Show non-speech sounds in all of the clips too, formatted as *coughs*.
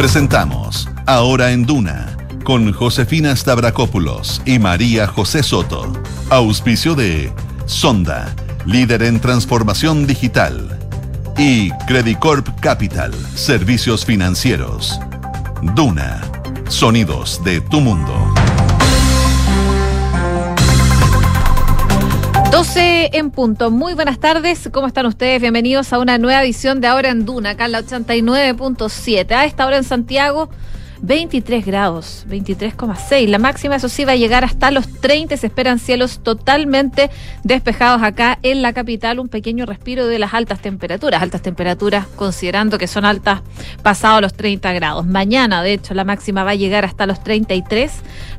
Presentamos Ahora en Duna con Josefina Stavrakopoulos y María José Soto. Auspicio de Sonda, líder en transformación digital. Y Credicorp Capital, servicios financieros. Duna, sonidos de tu mundo. 12 en punto. Muy buenas tardes. ¿Cómo están ustedes? Bienvenidos a una nueva edición de Ahora en Duna, acá en la 89.7. A esta hora en Santiago, 23 grados, 23,6. La máxima, eso sí, va a llegar hasta los 30. Se esperan cielos totalmente despejados acá en la capital. Un pequeño respiro de las altas temperaturas. Altas temperaturas, considerando que son altas pasados los 30 grados. Mañana, de hecho, la máxima va a llegar hasta los 33.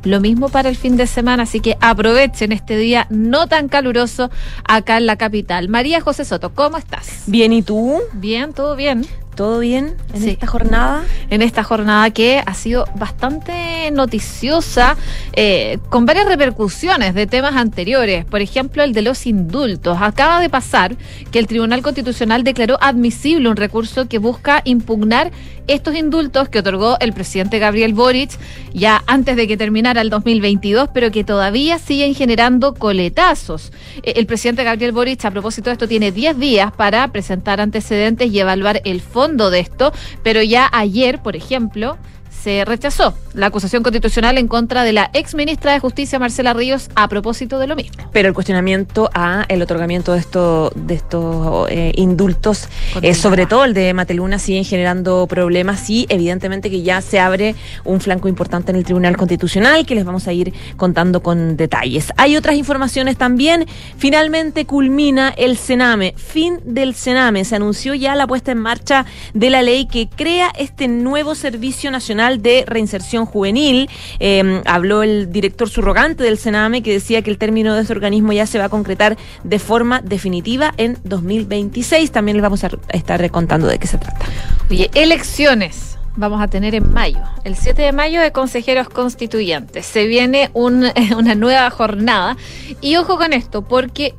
Lo mismo para el fin de semana. Así que aprovechen este día no tan caluroso acá en la capital. María José Soto, ¿cómo estás? Bien, ¿y tú? Bien, todo bien. ¿Todo bien en Sí. esta jornada? en esta jornada que ha sido bastante noticiosa, eh, con varias repercusiones de temas anteriores. Por ejemplo, el de los indultos. Acaba de pasar que el Tribunal Constitucional declaró admisible un recurso que busca impugnar estos indultos que otorgó el presidente Gabriel Boric ya antes de que terminara el 2022, pero que todavía siguen generando coletazos. Eh, El presidente Gabriel Boric, a propósito de esto, tiene 10 días para presentar antecedentes y evaluar el fondo de esto, pero ya ayer, por ejemplo, se rechazó la acusación constitucional en contra de la ex ministra de Justicia, Marcela Ríos, a propósito de lo mismo. Pero el cuestionamiento a el otorgamiento de estos de estos eh, indultos, eh, sobre todo el de Mateluna, siguen generando problemas y evidentemente que ya se abre un flanco importante en el Tribunal Constitucional que les vamos a ir contando con detalles. Hay otras informaciones también. Finalmente culmina el Sename, fin del Sename. Se anunció ya la puesta en marcha de la ley que crea este nuevo Servicio Nacional de Reinserción Juvenil. Eh, habló el director subrogante del Sename que decía que el término de este organismo ya se va a concretar de forma definitiva en 2026. También les vamos a estar contando de qué se trata. Oye, elecciones vamos a tener en mayo, el 7 de mayo de consejeros constituyentes. Se viene un- *laughs* una nueva jornada y ojo con esto, porque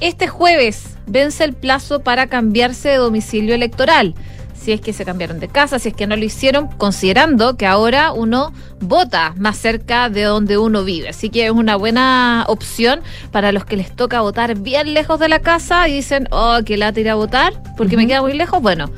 este jueves vence el plazo para cambiarse de domicilio electoral. Si es que se cambiaron de casa, si es que no lo hicieron, considerando que ahora uno vota más cerca de donde uno vive. Así que es una buena opción para los que les toca votar bien lejos de la casa y dicen, oh, que lata ir a votar porque me queda muy lejos. Bueno,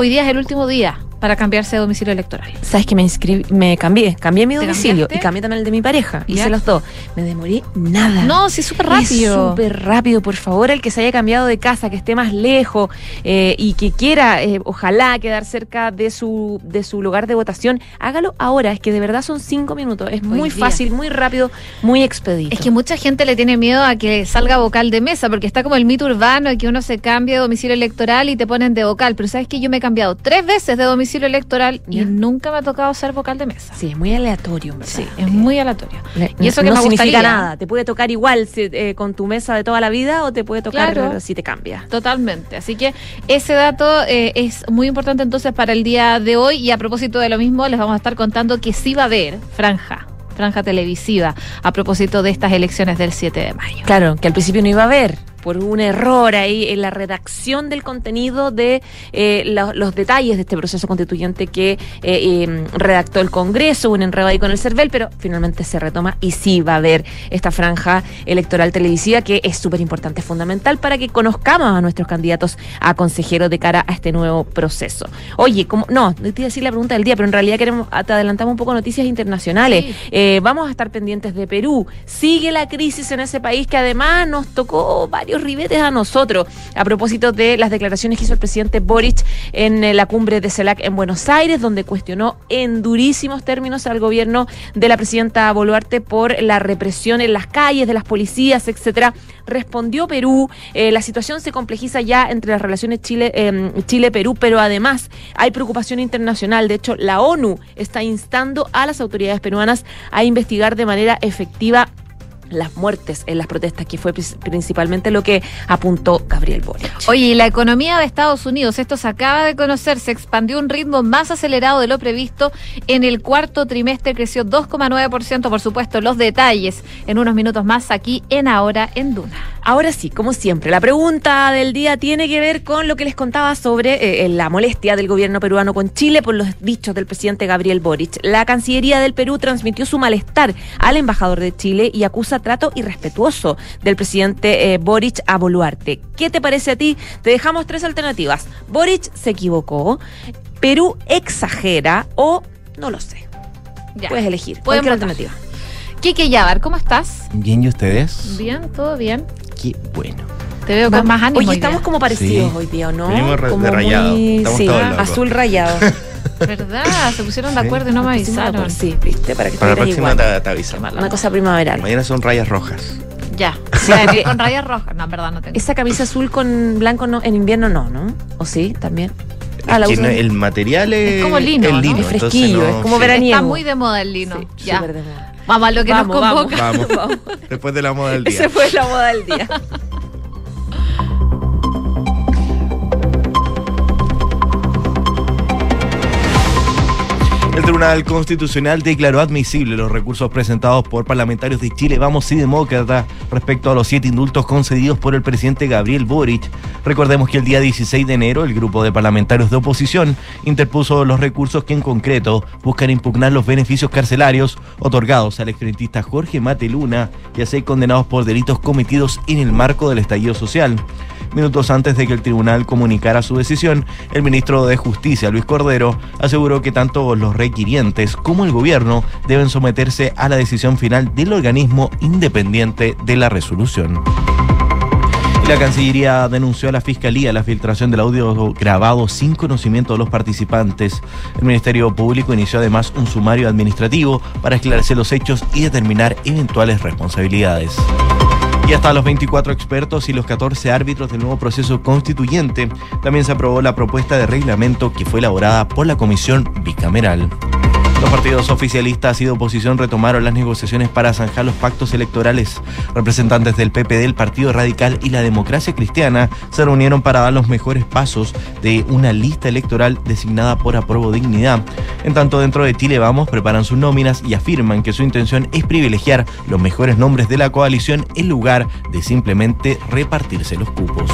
Hoy día es el último día para cambiarse de domicilio electoral. ¿Sabes que me inscribí, me cambié? Cambié mi ¿Te domicilio y cambié también el de mi pareja. Ya. Hice los dos. Me demoré nada. No, sí, súper rápido. súper rápido, por favor, el que se haya cambiado de casa, que esté más lejos eh, y que quiera, eh, ojalá, quedar cerca de su, de su lugar de votación, hágalo ahora. Es que de verdad son cinco minutos. Es muy fácil, muy rápido, muy expedito. Es que mucha gente le tiene miedo a que salga vocal de mesa, porque está como el mito urbano de que uno se cambia de domicilio electoral y te ponen de vocal. Pero sabes que yo me he cambiado tres veces de domicilio electoral y nunca me ha tocado ser vocal de mesa. Sí, es muy aleatorio, ¿verdad? Sí, es muy aleatorio. Le- Y eso que no me significa gustaría. nada. Te puede tocar igual si, eh, con tu mesa de toda la vida o te puede tocar Claro. si te cambia. Totalmente. Así que ese dato eh, es muy importante entonces para el día de hoy. Y a propósito de lo mismo, les vamos a estar contando que sí va a haber franja, franja televisiva, a propósito de estas elecciones del 7 de mayo. Claro, que al principio no iba a haber por un error ahí en la redacción del contenido de eh, lo- los detalles de este proceso constituyente que eh, eh, redactó el Congreso, un enredo ahí con el CERVEL, pero finalmente se retoma y sí va a haber esta franja electoral televisiva que es súper importante, fundamental para que conozcamos a nuestros candidatos a consejeros de cara a este nuevo proceso. Oye, como, no, te iba a decir la pregunta del día, pero en realidad queremos, te adelantamos un poco noticias internacionales. Sí. Eh, vamos a estar pendientes de Perú. Sigue la crisis en ese país que además nos tocó varios ribetes a nosotros. A propósito de las declaraciones que hizo el presidente Boric en eh, la cumbre de CELAC en Buenos Aires, donde cuestionó en durísimos términos al gobierno de la presidenta Boluarte por la represión en las calles de las policías, etcétera. Respondió Perú. eh, la situación se complejiza ya entre las relaciones Chile, eh, Chile-Perú, pero además hay preocupación internacional. De hecho, la ONU está instando a las autoridades peruanas a investigar de manera efectiva las muertes en las protestas, que fue principalmente lo que apuntó Gabriel Boric. Oye, la economía de Estados Unidos, esto se acaba de conocer, se expandió a un ritmo más acelerado de lo previsto. En el cuarto trimestre creció 2,9%, por supuesto, los detalles en unos minutos más aquí en Ahora en Duna. Ahora sí, como siempre, la pregunta del día tiene que ver con lo que les contaba sobre eh, la molestia del gobierno peruano con Chile por los dichos del presidente Gabriel Boric. La Cancillería del Perú transmitió su malestar al embajador de Chile y acusa trato irrespetuoso del presidente eh, Boric a Boluarte. ¿Qué te parece a ti? Te dejamos tres alternativas. Boric se equivocó, Perú exagera o no lo sé. Puedes elegir. Cualquier alternativa. Kike Yavar, ¿cómo estás? Bien, ¿y ustedes? Bien, todo bien. Qué bueno. Te veo con más ánimo. Oye, estamos como parecidos hoy día, ¿no? como de rayado. sí, azul rayado. *laughs* ¿Verdad? Se pusieron de acuerdo y no me avisaron. Sí, viste, para que Para la próxima te, te avisamos. Una cosa primaveral. Mañana son rayas rojas. Ya. *laughs* con rayas rojas. No, en verdad no tengo. Esa camisa azul con blanco no, en invierno no, ¿no? ¿O sí? También. Ah, la el material es, es como lino, el lino es fresquillo, es como veraniego. Está muy de moda el lino. Sí, ya. De moda. Vamos a lo que nos convoca. Vamos. vamos. Después de la moda del *laughs* día. Ese fue la moda del día. *laughs* El Tribunal Constitucional declaró admisible los recursos presentados por parlamentarios de Chile Vamos y Demócrata respecto a los siete indultos concedidos por el presidente Gabriel Boric. Recordemos que el día 16 de enero el grupo de parlamentarios de oposición interpuso los recursos que en concreto buscan impugnar los beneficios carcelarios otorgados al exfrentista Jorge Mateluna y a seis condenados por delitos cometidos en el marco del estallido social. Minutos antes de que el tribunal comunicara su decisión, el ministro de Justicia, Luis Cordero, aseguró que tanto los requirientes como el gobierno deben someterse a la decisión final del organismo independiente de la resolución. La Cancillería denunció a la Fiscalía la filtración del audio grabado sin conocimiento de los participantes. El Ministerio Público inició además un sumario administrativo para esclarecer los hechos y determinar eventuales responsabilidades. Y hasta los 24 expertos y los 14 árbitros del nuevo proceso constituyente, también se aprobó la propuesta de reglamento que fue elaborada por la Comisión Bicameral. Los partidos oficialistas y de oposición retomaron las negociaciones para zanjar los pactos electorales. Representantes del PP, del Partido Radical y la Democracia Cristiana se reunieron para dar los mejores pasos de una lista electoral designada por Aprobo Dignidad. En tanto, dentro de Chile Vamos preparan sus nóminas y afirman que su intención es privilegiar los mejores nombres de la coalición en lugar de simplemente repartirse los cupos.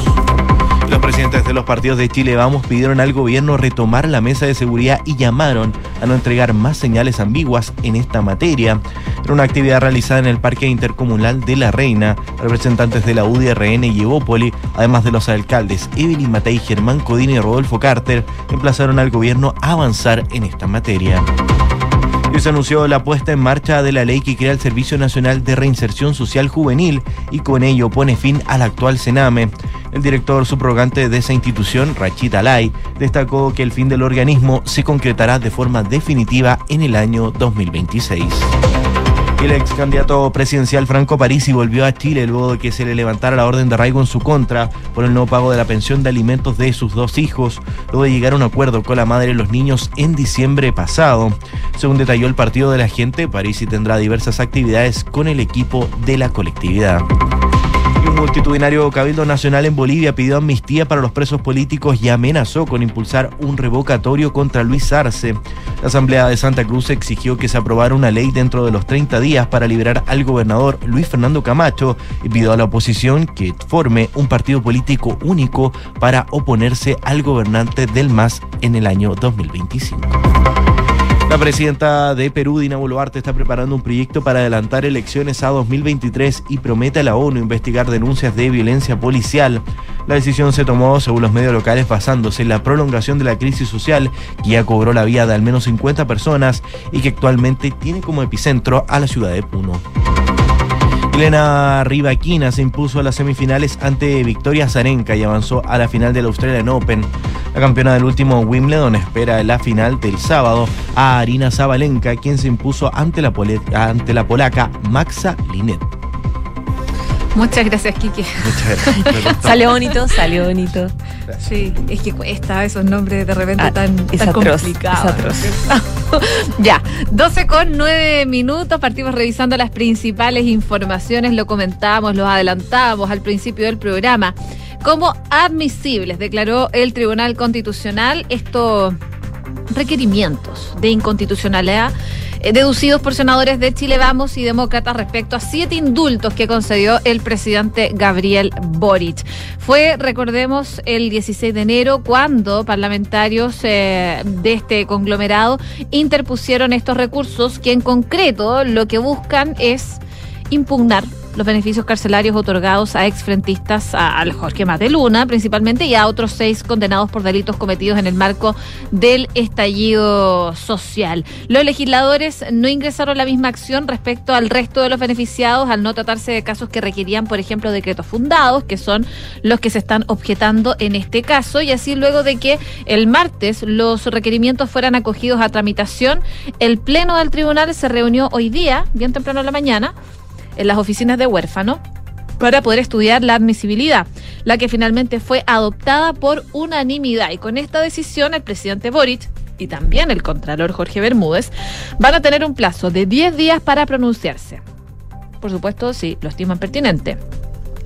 Los presidentes de los partidos de Chile Vamos pidieron al gobierno retomar la mesa de seguridad y llamaron a no entregar más señales ambiguas en esta materia. En una actividad realizada en el Parque Intercomunal de La Reina, representantes de la UDRN y Evópoli, además de los alcaldes Evelyn Matei, Germán Codina y Rodolfo Carter, emplazaron al gobierno a avanzar en esta materia se anunció la puesta en marcha de la ley que crea el Servicio Nacional de Reinserción Social Juvenil y con ello pone fin al actual Sename. El director subrogante de esa institución, Rachid Alay, destacó que el fin del organismo se concretará de forma definitiva en el año 2026. El ex candidato presidencial Franco Parisi volvió a Chile luego de que se le levantara la orden de arraigo en su contra por el no pago de la pensión de alimentos de sus dos hijos, luego de llegar a un acuerdo con la madre de los niños en diciembre pasado. Según detalló el partido de la gente, Parisi tendrá diversas actividades con el equipo de la colectividad multitudinario Cabildo Nacional en Bolivia pidió amnistía para los presos políticos y amenazó con impulsar un revocatorio contra Luis Arce. La Asamblea de Santa Cruz exigió que se aprobara una ley dentro de los 30 días para liberar al gobernador Luis Fernando Camacho y pidió a la oposición que forme un partido político único para oponerse al gobernante del MAS en el año 2025. La presidenta de Perú, Dina Boluarte, está preparando un proyecto para adelantar elecciones a 2023 y promete a la ONU investigar denuncias de violencia policial. La decisión se tomó, según los medios locales, basándose en la prolongación de la crisis social que ya cobró la vida de al menos 50 personas y que actualmente tiene como epicentro a la ciudad de Puno. Elena Rivaquina se impuso a las semifinales ante Victoria Zarenka y avanzó a la final del Australian Open. La campeona del último Wimbledon espera la final del sábado a Arina Zabalenka, quien se impuso ante la polaca Maxa Linet. Muchas gracias, Kike. Muchas gracias. *laughs* Salió bonito, salió bonito. Sí, es que cuesta esos nombres de repente Ah, tan, es tan atroz, complicados. es atroz. *laughs* ya, 12 con 9 minutos, partimos revisando las principales informaciones, lo comentábamos, lo adelantábamos al principio del programa. Como admisibles, declaró el Tribunal Constitucional estos requerimientos de inconstitucionalidad eh, deducidos por senadores de Chile Vamos y demócratas respecto a siete indultos que concedió el presidente Gabriel Boric. Fue, recordemos, el 16 de enero cuando parlamentarios eh, de este conglomerado interpusieron estos recursos que en concreto lo que buscan es impugnar los beneficios carcelarios otorgados a exfrentistas, al Jorge Mateluna principalmente, y a otros seis condenados por delitos cometidos en el marco del estallido social. Los legisladores no ingresaron la misma acción respecto al resto de los beneficiados al no tratarse de casos que requerían, por ejemplo, decretos fundados, que son los que se están objetando en este caso, y así luego de que el martes los requerimientos fueran acogidos a tramitación, el Pleno del Tribunal se reunió hoy día, bien temprano en la mañana, en las oficinas de huérfano para poder estudiar la admisibilidad, la que finalmente fue adoptada por unanimidad. Y con esta decisión, el presidente Boric y también el contralor Jorge Bermúdez van a tener un plazo de 10 días para pronunciarse. Por supuesto, si lo estiman pertinente.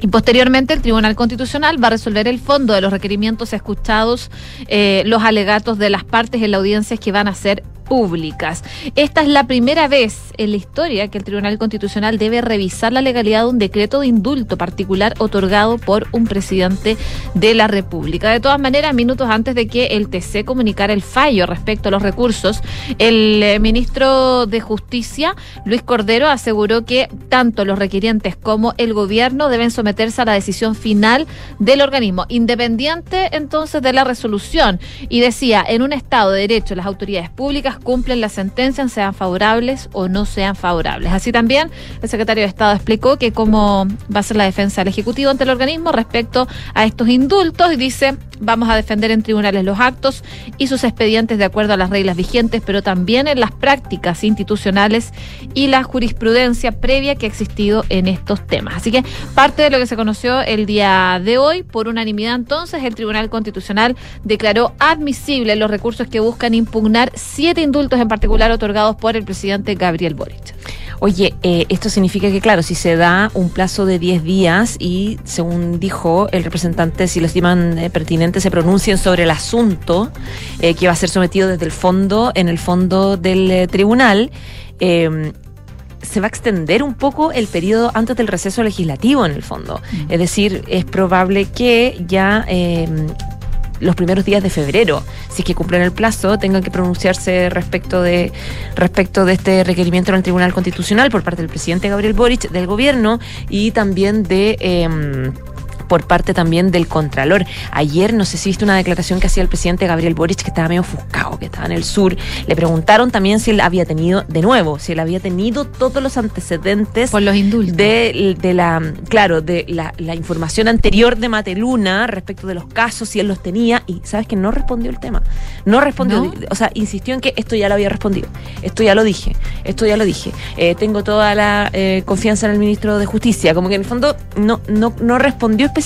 Y posteriormente el Tribunal Constitucional va a resolver el fondo de los requerimientos escuchados, eh, los alegatos de las partes en la audiencia que van a ser públicas. Esta es la primera vez en la historia que el Tribunal Constitucional debe revisar la legalidad de un decreto de indulto particular otorgado por un presidente de la República. De todas maneras, minutos antes de que el TC comunicara el fallo respecto a los recursos, el eh, ministro de Justicia, Luis Cordero, aseguró que tanto los requirientes como el gobierno deben someterse a la decisión final del organismo, independiente entonces de la resolución. Y decía, en un Estado de Derecho, las autoridades públicas cumplen las sentencias, sean favorables o no sean favorables. Así también, el secretario de Estado explicó que cómo va a ser la defensa del Ejecutivo ante el organismo respecto a estos indultos y dice, vamos a defender en tribunales los actos y sus expedientes de acuerdo a las reglas vigentes, pero también en las prácticas institucionales y la jurisprudencia previa que ha existido en estos temas. Así que parte de lo que se conoció el día de hoy, por unanimidad entonces, el Tribunal Constitucional declaró admisible los recursos que buscan impugnar siete indultos en particular otorgados por el presidente Gabriel Boric. Oye, eh, esto significa que, claro, si se da un plazo de 10 días y, según dijo el representante, si lo estiman eh, pertinente, se pronuncien sobre el asunto eh, que va a ser sometido desde el fondo, en el fondo del eh, tribunal, eh, se va a extender un poco el periodo antes del receso legislativo, en el fondo. Es decir, es probable que ya. Los primeros días de febrero, si es que cumplen el plazo, tengan que pronunciarse respecto de respecto de este requerimiento en el Tribunal Constitucional por parte del presidente Gabriel Boric, del gobierno y también de eh, por parte también del Contralor. Ayer, no sé si viste una declaración que hacía el presidente Gabriel Boric, que estaba medio ofuscado, que estaba en el sur. Le preguntaron también si él había tenido, de nuevo, si él había tenido todos los antecedentes Por los indultos. de, de la, claro, de la, la información anterior de Mateluna respecto de los casos, si él los tenía, y sabes que no respondió el tema. No respondió, ¿No? o sea, insistió en que esto ya lo había respondido, esto ya lo dije, esto ya lo dije. Eh, tengo toda la eh, confianza en el ministro de Justicia, como que en el fondo no, no, no respondió específicamente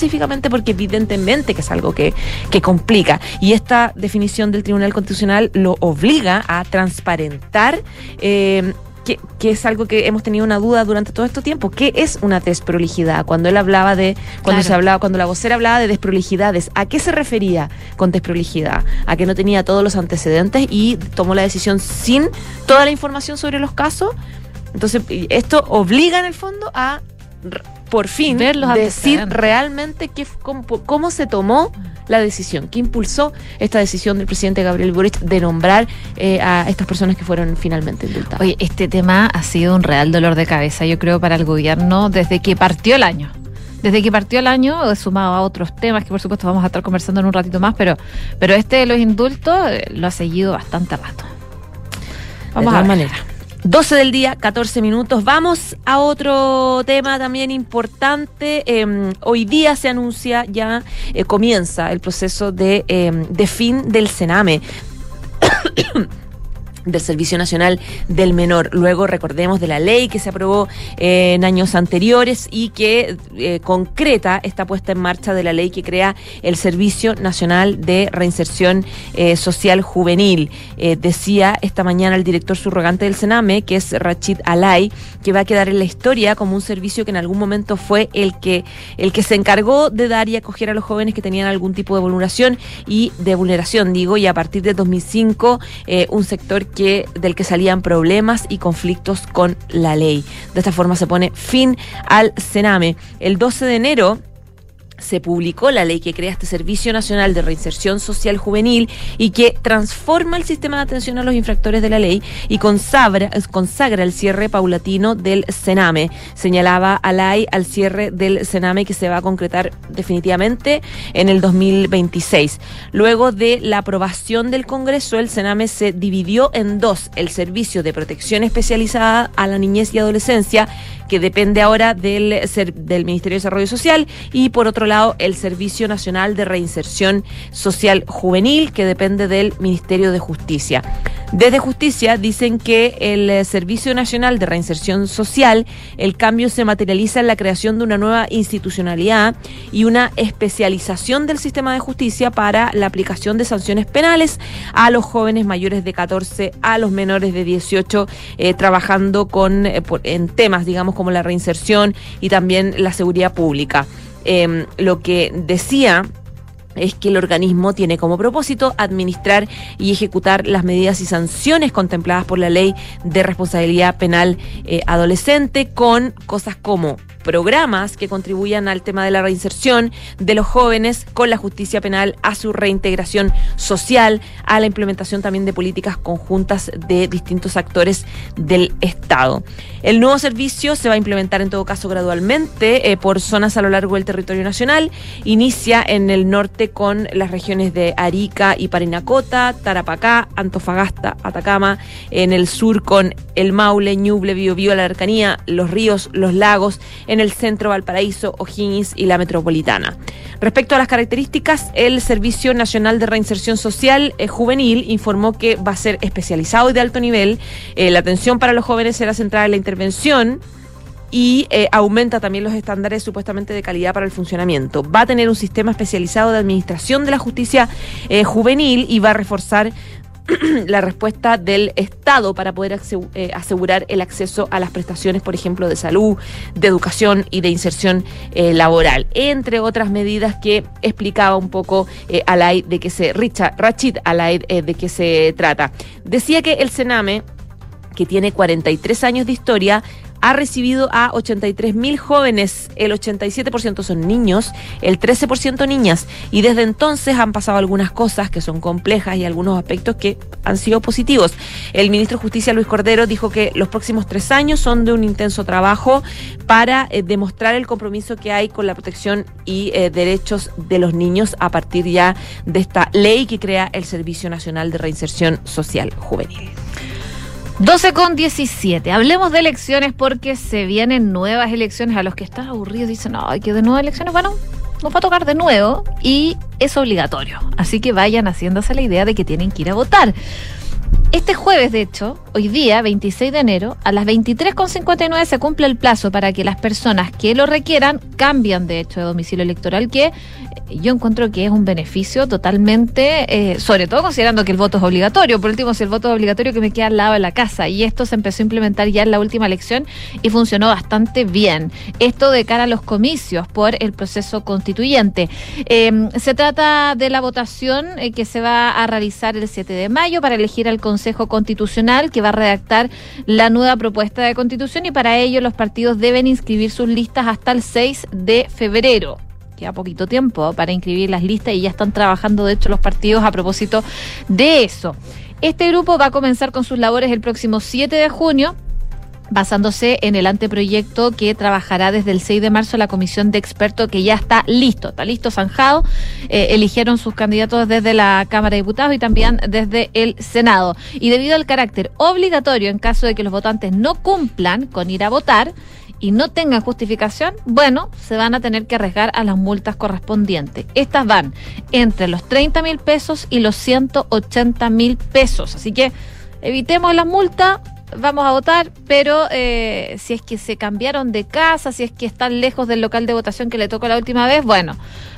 porque evidentemente que es algo que, que complica. Y esta definición del Tribunal Constitucional lo obliga a transparentar. eh, que, que es algo que hemos tenido una duda durante todo este tiempo. ¿Qué es una desprolijidad? Cuando él hablaba de, cuando Claro. se hablaba, cuando la vocera hablaba de desprolijidades, ¿a qué se refería con desprolijidad? A que no tenía todos los antecedentes y tomó la decisión sin toda la información sobre los casos. Entonces, esto obliga en el fondo a por fin Ver los decir realmente qué, cómo, cómo se tomó la decisión, qué impulsó esta decisión del presidente Gabriel Boric de nombrar eh, a estas personas que fueron finalmente indultadas. Oye, este tema ha sido un real dolor de cabeza, yo creo, para el gobierno desde que partió el año. Desde que partió el año, eh, sumado a otros temas que por supuesto vamos a estar conversando en un ratito más, pero, pero este de los indultos eh, lo ha seguido bastante rato. Vamos de a ver. 12 del día, 14 minutos. Vamos a otro tema también importante. Eh, hoy día se anuncia ya, eh, comienza el proceso de, eh, de fin del Sename. *coughs* del Servicio Nacional del Menor. Luego recordemos de la ley que se aprobó eh, en años anteriores y que eh, concreta esta puesta en marcha de la ley que crea el Servicio Nacional de Reinserción eh, Social Juvenil. decía esta mañana el director subrogante del Sename, que es Rachid Alay, que va a quedar en la historia como un servicio que en algún momento fue el que, el que se encargó de dar y acoger a los jóvenes que tenían algún tipo de vulneración y de vulneración, digo, y a partir de 2005 un sector que, del que salían problemas y conflictos con la ley. De esta forma se pone fin al Sename. El 12 de enero se publicó la ley que crea este Servicio Nacional de Reinserción Social Juvenil y que transforma el sistema de atención a los infractores de la ley y consagra, consagra el cierre paulatino del Sename. Señalaba Alay al cierre del Sename que se va a concretar definitivamente en el 2026. Luego de la aprobación del Congreso, el Sename se dividió en dos, el Servicio de Protección Especializada a la Niñez y Adolescencia, que depende ahora del, del Ministerio de Desarrollo Social, y por otro lado el Servicio Nacional de Reinserción Social Juvenil, que depende del Ministerio de Justicia. Desde Justicia dicen que el eh, Servicio Nacional de Reinserción Social, el cambio se materializa en la creación de una nueva institucionalidad y una especialización del sistema de justicia para la aplicación de sanciones penales a los jóvenes mayores de 14, a los menores de 18, eh, trabajando con, eh, en temas, digamos, como la reinserción y también la seguridad pública. Em, lo que decía es que el organismo tiene como propósito administrar y ejecutar las medidas y sanciones contempladas por la ley de responsabilidad penal eh, adolescente con cosas como programas que contribuyan al tema de la reinserción de los jóvenes con la justicia penal, a su reintegración social, a la implementación también de políticas conjuntas de distintos actores del Estado. El nuevo servicio se va a implementar en todo caso gradualmente eh, por zonas a lo largo del territorio nacional. Inicia en el norte con las regiones de Arica y Parinacota, Tarapacá, Antofagasta, Atacama, en el sur con el Maule, Ñuble, Biobío, la Arcanía, los ríos, los lagos, el centro Valparaíso, O'Higgins y la metropolitana. Respecto a las características, el Servicio Nacional de Reinserción Social eh, Juvenil informó que va a ser especializado y de alto nivel. Eh, la atención para los jóvenes será centrada en la intervención y eh, aumenta también los estándares supuestamente de calidad para el funcionamiento. Va a tener un sistema especializado de administración de la justicia juvenil y va a reforzar *clears throat* la respuesta del Estado para poder eh, asegurar el acceso a las prestaciones, por ejemplo, de salud, de educación y de inserción eh, laboral, entre otras medidas que explicaba un poco eh, de que se Richard Rachid Alay de que se trata. Decía que el Sename que tiene 43 años de historia, ha recibido a 83 mil jóvenes, el 87% son niños, el 13% niñas, y desde entonces han pasado algunas cosas que son complejas y algunos aspectos que han sido positivos. El ministro de Justicia, Luis Cordero, dijo que los próximos tres años son de un intenso trabajo para eh, demostrar el compromiso que hay con la protección y eh, derechos de los niños a partir ya de esta ley que crea el Servicio Nacional de Reinserción Social Juvenil. 12 con 17. Hablemos de elecciones porque se vienen nuevas elecciones. A los que están aburridos dicen, ay, que de nuevas elecciones, bueno, nos va a tocar de nuevo y es obligatorio. Así que vayan haciéndose la idea de que tienen que ir a votar. Este jueves, de hecho, hoy día, 26 de enero, a las 23.59 se cumple el plazo para que las personas que lo requieran cambien, de hecho, de domicilio electoral, que yo encuentro que es un beneficio totalmente, eh, sobre todo considerando que el voto es obligatorio. Por último, si el voto es obligatorio, que me queda al lado de la casa. Y esto se empezó a implementar ya en la última elección y funcionó bastante bien. Esto de cara a los comicios por el proceso constituyente. Em, se trata de la votación eh, que se va a realizar el 7 de mayo para elegir al Consejo Constitucional que va a redactar la nueva propuesta de constitución y para ello los partidos deben inscribir sus listas hasta el 6 de febrero queda poquito tiempo para inscribir las listas y ya están trabajando, de hecho, los partidos a propósito de eso. Este grupo va a comenzar con sus labores el próximo 7 de junio basándose en el anteproyecto que trabajará desde el 6 de marzo la comisión de expertos que ya está listo, está listo, zanjado. Eh, eligieron sus candidatos desde la Cámara de Diputados y también desde el Senado. Y debido al carácter obligatorio en caso de que los votantes no cumplan con ir a votar, y no tengan justificación, bueno, se van a tener que arriesgar a las multas correspondientes. Estas van entre los 30 mil pesos y los 180 mil pesos. Así que evitemos las multas, vamos a votar, pero eh, si es que se cambiaron de casa, si es que están lejos del local de votación que le tocó la última vez, bueno,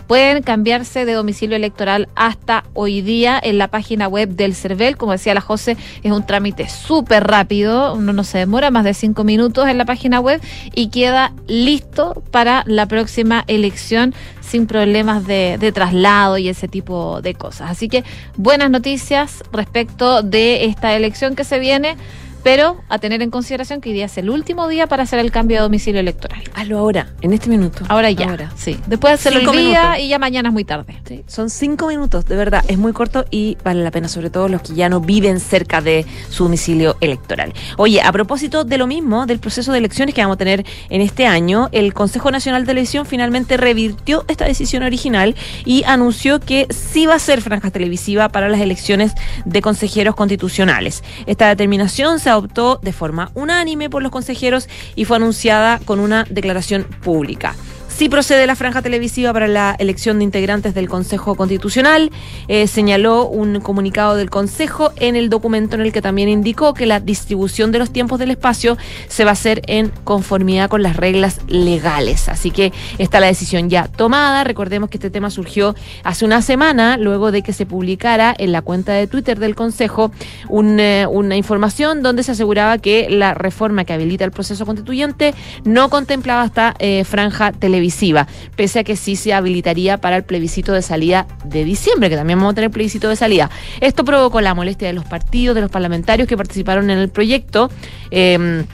pueden cambiarse de domicilio electoral hasta hoy día en la página web del CERVEL. Como decía la José, es un trámite súper rápido, uno no se demora más de cinco minutos en la página web y queda listo para la próxima elección sin problemas de, de traslado y ese tipo de cosas. Así que buenas noticias respecto de esta elección que se viene pero a tener en consideración que hoy día es el último día para hacer el cambio de domicilio electoral. Hazlo ahora, en este minuto. Ahora ya. Ahora. Sí. Después hacerlo Cinco el día minutos. y ya mañana es muy tarde. Sí, son cinco minutos, de verdad, es muy corto y vale la pena, sobre todo los que ya no viven cerca de su domicilio electoral. Oye, a propósito de lo mismo, del proceso de elecciones que vamos a tener en este año, el Consejo Nacional de Elección finalmente revirtió esta decisión original y anunció que sí va a ser franja televisiva para las elecciones de consejeros constitucionales. Esta determinación se adoptó de forma unánime por los consejeros y fue anunciada con una declaración pública. Sí procede la franja televisiva para la elección de integrantes del Consejo Constitucional. Eh, señaló un comunicado del Consejo en el documento en el que también indicó que la distribución de los tiempos del espacio se va a hacer en conformidad con las reglas legales. Así que está la decisión ya tomada. Recordemos que este tema surgió hace una semana, luego de que se publicara en la cuenta de Twitter del Consejo eh, una información donde se aseguraba que la reforma que habilita el proceso constituyente no contemplaba esta eh, franja televisiva, pese a que sí se habilitaría para el plebiscito de salida de diciembre, que también vamos a tener plebiscito de salida. Esto provocó la molestia de los partidos, de los parlamentarios que participaron en el proyecto. eh,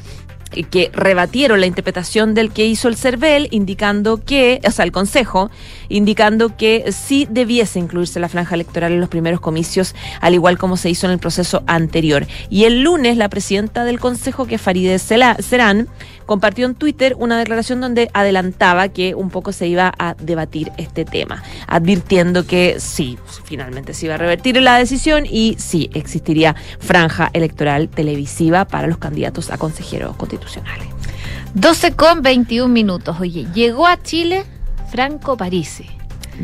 que rebatieron la interpretación del que hizo el CERVEL, indicando que, o sea, el Consejo, indicando que sí debiese incluirse la franja electoral en los primeros comicios, al igual como se hizo en el proceso anterior. Y el lunes, la presidenta del Consejo, que es Farideh Serán, compartió en Twitter una declaración donde adelantaba que un poco se iba a debatir este tema, advirtiendo que sí, finalmente se iba a revertir la decisión y sí existiría franja electoral televisiva para los candidatos a consejeros constitucionales. 12 con 21 minutos. Oye, llegó a Chile Franco Parisi.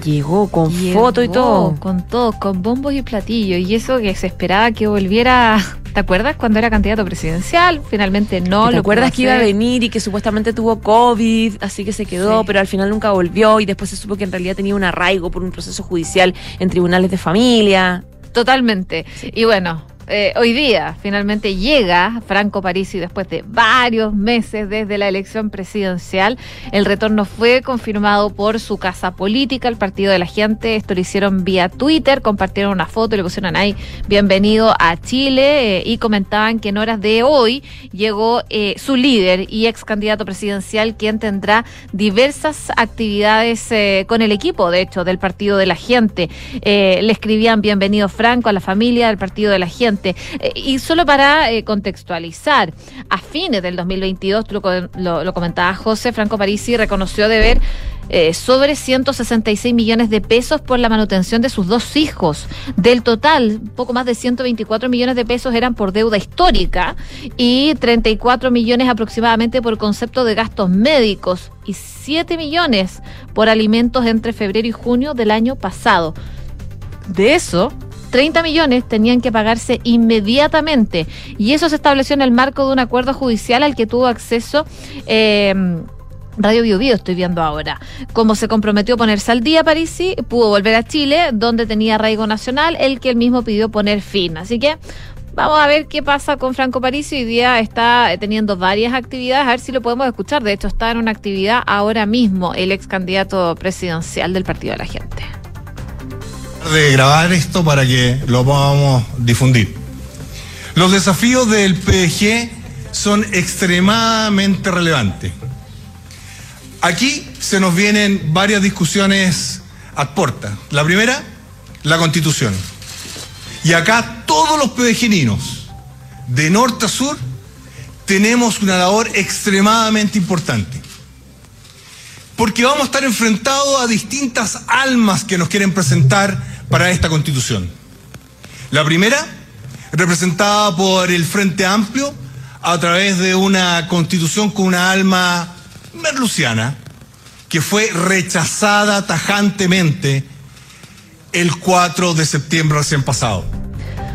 Llegó con Llegó foto y todo. Con todo, con bombos y platillos. Y eso que se esperaba que volviera. *laughs* ¿Te acuerdas cuando era candidato presidencial? Finalmente no. ¿Te lo acuerdas que iba a venir y que supuestamente tuvo COVID, así que se quedó, Sí. pero al final nunca volvió y después se supo que en realidad tenía un arraigo por un proceso judicial en tribunales de familia? Totalmente. Y bueno, eh, hoy día finalmente llega Franco Parisi después de varios meses desde la elección presidencial. El retorno fue confirmado por su casa política, el Partido de la Gente. Esto lo hicieron vía Twitter, compartieron una foto le pusieron ahí bienvenido a Chile eh, y comentaban que en horas de hoy llegó eh, su líder y ex candidato presidencial, quien tendrá diversas actividades con el equipo, de hecho, del Partido de la Gente. Le escribían bienvenido Franco a la familia del Partido de la Gente. Eh, y solo para eh, contextualizar, a fines del 2022, tú lo, co- lo, lo comentaba José, Franco Parisi reconoció deber eh, sobre 166 millones de pesos por la manutención de sus dos hijos. Del total, poco más de 124 millones de pesos eran por deuda histórica y 34 millones aproximadamente por concepto de gastos médicos y 7 millones por alimentos entre febrero y junio del año pasado. De eso, 30 millones tenían que pagarse inmediatamente y eso se estableció en el marco de un acuerdo judicial al que tuvo acceso. eh, Radio Bio Bio estoy viendo ahora. Como se comprometió a ponerse al día Parisi, pudo volver a Chile, donde tenía arraigo nacional, el que él mismo pidió poner fin. Así que vamos a ver qué pasa con Franco Parisi. Hoy día está eh, teniendo varias actividades, a ver si lo podemos escuchar. De hecho, está en una actividad ahora mismo, el ex candidato presidencial del Partido de la Gente. De grabar esto para que lo podamos difundir. Los desafíos del PDG son extremadamente relevantes. Aquí se nos vienen varias discusiones a puerta. La primera, la constitución. Y acá todos los pedegeninos, de norte a sur, tenemos una labor extremadamente importante porque vamos a estar enfrentados a distintas almas que nos quieren presentar para esta constitución. La primera, representada por el Frente Amplio, a través de una constitución con una alma merluciana, que fue rechazada tajantemente el 4 de septiembre recién pasado.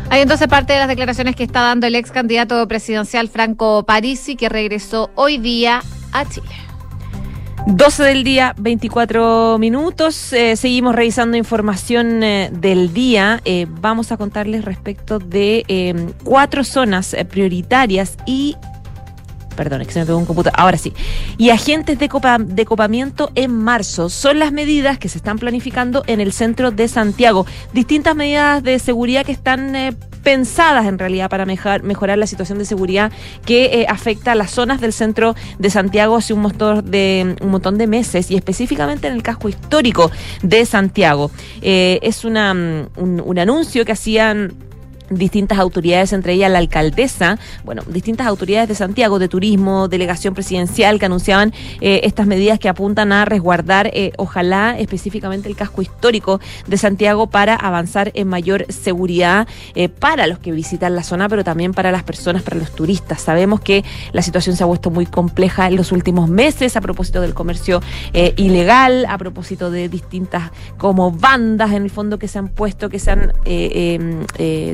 Hay entonces parte de las declaraciones que está dando el ex candidato presidencial Franco Parisi, que regresó hoy día a Chile. 12 del día, 24 minutos. Eh, seguimos revisando información eh, del día. Eh, vamos a contarles respecto de cuatro zonas prioritarias y perdón, es que se me pegó un computador, ahora sí, y agentes de, de copamiento en marzo. Son las medidas que se están planificando en el centro de Santiago. Distintas medidas de seguridad que están eh, pensadas en realidad para mejorar, la situación de seguridad que eh, afecta a las zonas del centro de Santiago hace un montón de, un montón de meses y específicamente en el casco histórico de Santiago. Eh, es mm, un anuncio que hacían distintas autoridades, entre ellas la alcaldesa, bueno, distintas autoridades de Santiago, de turismo, delegación presidencial, que anunciaban eh, estas medidas que apuntan a resguardar, eh, ojalá específicamente el casco histórico de Santiago para avanzar en mayor seguridad eh, para los que visitan la zona, pero también para las personas, para los turistas. Sabemos que la situación se ha vuelto muy compleja en los últimos meses a propósito del comercio ilegal, a propósito de distintas como bandas en el fondo que se han puesto, que se han em,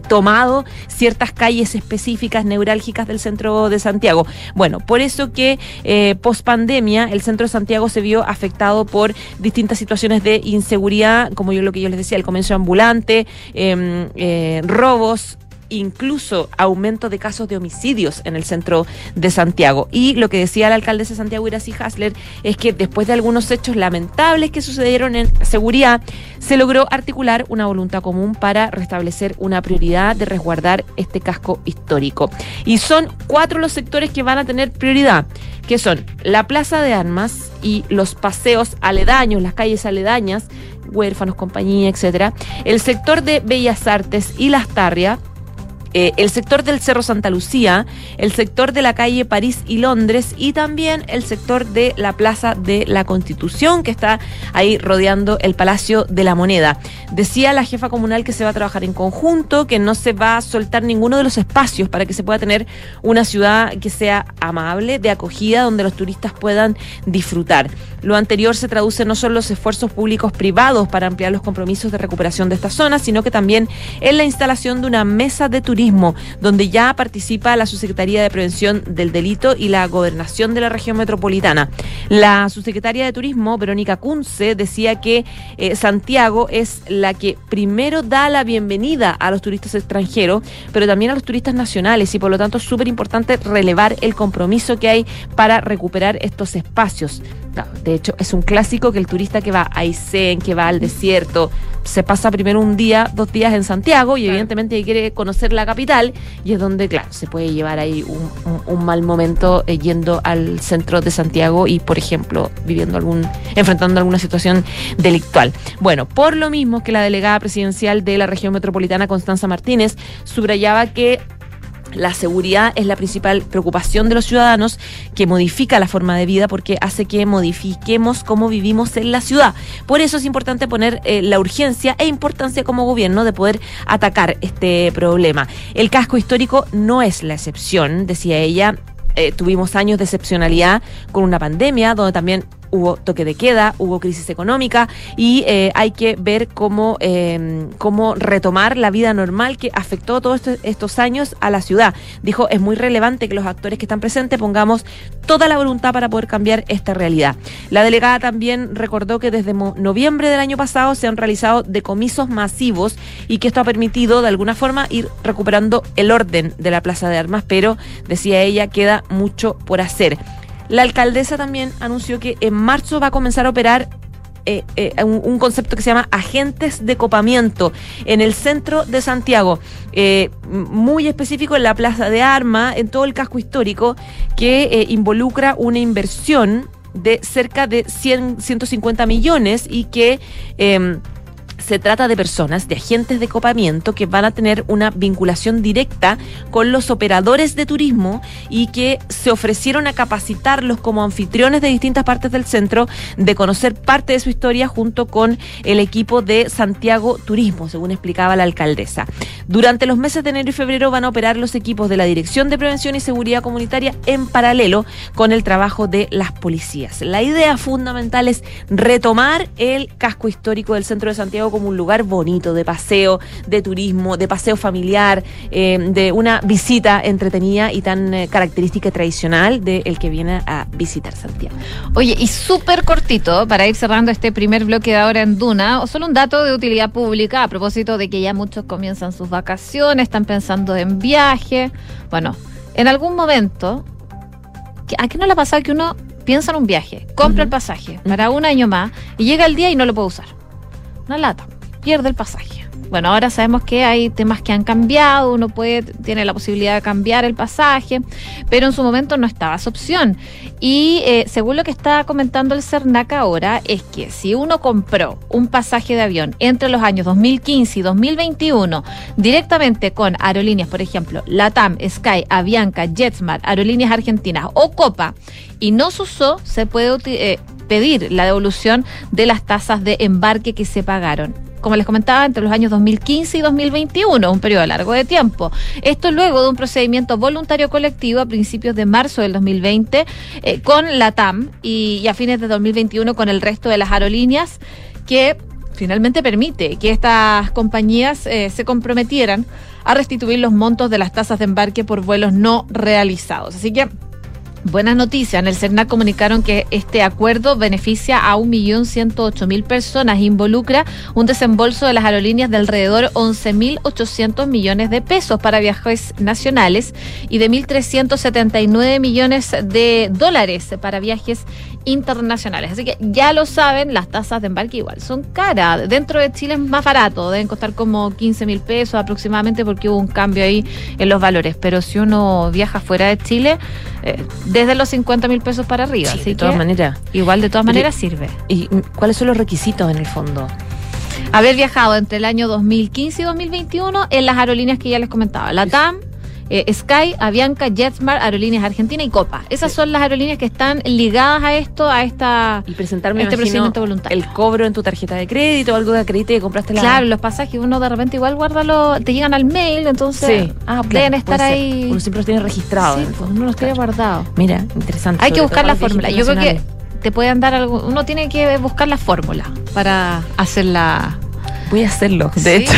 tomado tomado ciertas calles específicas neurálgicas del centro de Santiago. Bueno, por eso que eh, post pandemia el centro de Santiago se vio afectado por distintas situaciones de inseguridad, como yo lo que yo les decía, el comercio ambulante, em, eh, robos, incluso aumento de casos de homicidios en el centro de Santiago. Y lo que decía la alcaldesa de Santiago, Iracy Hasler, es que después de algunos hechos lamentables que sucedieron en seguridad, se logró articular una voluntad común para restablecer una prioridad de resguardar este casco histórico. Y son cuatro los sectores que van a tener prioridad, que son la Plaza de Armas y los paseos aledaños, las calles aledañas, huérfanos, compañía, etcétera, el sector de Bellas Artes y Las Tarrias, eh, el sector del Cerro Santa Lucía, el sector de la calle París y Londres y también el sector de la Plaza de la Constitución que está ahí rodeando el Palacio de la Moneda. Decía la jefa comunal que se va a trabajar en conjunto, que no se va a soltar ninguno de los espacios para que se pueda tener una ciudad que sea amable, de acogida, donde los turistas puedan disfrutar. Lo anterior se traduce no solo en los esfuerzos públicos privados para ampliar los compromisos de recuperación de esta zona, sino que también en la instalación de una mesa de turismo donde ya participa la Subsecretaría de Prevención del Delito y la Gobernación de la Región Metropolitana. La subsecretaria de Turismo, Verónica Kunze, decía que eh, Santiago es la que primero da la bienvenida a los turistas extranjeros, pero también a los turistas nacionales y por lo tanto es súper importante relevar el compromiso que hay para recuperar estos espacios. De hecho, es un clásico que el turista que va a Aysén, que va al desierto, se pasa primero un día, dos días en Santiago y evidentemente quiere conocer la capital y es donde, claro, se puede llevar ahí un, mal momento eh, yendo al centro de Santiago y, por ejemplo, viviendo algún, enfrentando alguna situación delictual. Bueno, por lo mismo que la delegada presidencial de la región metropolitana, Constanza Martínez, subrayaba que la seguridad es la principal preocupación de los ciudadanos que modifica la forma de vida porque hace que modifiquemos cómo vivimos en la ciudad. Por eso es importante poner eh, la urgencia e importancia como gobierno de poder atacar este problema. El casco histórico no es la excepción, decía ella. Eh, tuvimos años de excepcionalidad con una pandemia donde también hubo toque de queda, hubo crisis económica y eh, hay que ver cómo, em, cómo retomar la vida normal que afectó todos estos años a la ciudad. Dijo, es muy relevante que los actores que están presentes pongamos toda la voluntad para poder cambiar esta realidad. La delegada también recordó que desde noviembre del año pasado se han realizado decomisos masivos y que esto ha permitido de alguna forma ir recuperando el orden de la Plaza de Armas, pero decía ella, queda mucho por hacer. La alcaldesa también anunció que en marzo va a comenzar a operar eh, eh, un, concepto que se llama agentes de copamiento en el centro de Santiago, eh, muy específico en la Plaza de Armas, en todo el casco histórico, que involucra una inversión de cerca de 100, 150 millones y que em, se trata de personas, de agentes de copamiento que van a tener una vinculación directa con los operadores de turismo y que se ofrecieron a capacitarlos como anfitriones de distintas partes del centro, de conocer parte de su historia junto con el equipo de Santiago Turismo, según explicaba la alcaldesa. Durante los meses de enero y febrero van a operar los equipos de la Dirección de Prevención y Seguridad Comunitaria en paralelo con el trabajo de las policías. La idea fundamental es retomar el casco histórico del centro de Santiago como un lugar bonito de paseo, de turismo, de paseo familiar, eh, de una visita entretenida y tan eh, característica y tradicional del que viene a visitar Santiago. Oye, y súper cortito, para ir cerrando este primer bloque de ahora en Duna, solo un dato de utilidad pública a propósito de que ya muchos comienzan sus vacaciones, están pensando en viaje. Bueno, en algún momento, ¿a qué no le ha pasado que uno piensa en un viaje, compra el pasaje para un año más y llega el día y no lo puede usar? Lata, pierde el pasaje. Bueno, ahora sabemos que hay temas que han cambiado, uno puede, tiene la posibilidad de cambiar el pasaje, pero en su momento no estaba esa opción. Y eh, según lo que está comentando el CERNAC ahora, es que si uno compró un pasaje de avión entre los años 2015 y 2021 directamente con aerolíneas, por ejemplo, LATAM, Sky, Avianca, JetSmart, Aerolíneas Argentinas o Copa, y no se usó, se puede eh, pedir la devolución de las tasas de embarque que se pagaron como les comentaba, entre los años 2015 y 2021, un periodo largo de tiempo. Esto luego de un procedimiento voluntario colectivo a principios de marzo del 2020 eh, con la TAM y, a fines de 2021 con el resto de las aerolíneas que finalmente permite que estas compañías eh, se comprometieran a restituir los montos de las tasas de embarque por vuelos no realizados. Así que Buenas noticias. En el CERNAC comunicaron que este acuerdo beneficia a 1.108.000 personas involucra un desembolso de las aerolíneas de alrededor 11.800 millones de pesos para viajes nacionales y de 1.379 millones de dólares para viajes internacionales. Así que ya lo saben, las tasas de embarque igual son caras. Dentro de Chile es más barato, deben costar como 15 mil pesos aproximadamente porque hubo un cambio ahí en los valores. Pero si uno viaja fuera de Chile, eh, desde los 50 mil pesos para arriba. de todas maneras. Igual de todas maneras sirve. ¿Y cuáles son los requisitos en el fondo? Haber viajado entre el año 2015 y 2021 en las aerolíneas que ya les comentaba. La TAM, eh, Sky, Avianca, JetSmart, Aerolíneas Argentina y Copa. Esas son las aerolíneas que están ligadas a esto, a esta y presentarme este procedimiento voluntario. El cobro en tu tarjeta de crédito, algo de acredite que compraste la. Claro, los pasajes uno de repente igual guárdalo, te llegan al mail, entonces sí. ah, deben estar ahí. Uno siempre los tiene registrados. Sí, pues, uno los tiene guardados. Mira, interesante. Hay que buscar la fórmula. Yo creo que te pueden dar algo. Uno tiene que buscar la fórmula para hacer la Voy a hacerlo, de hecho.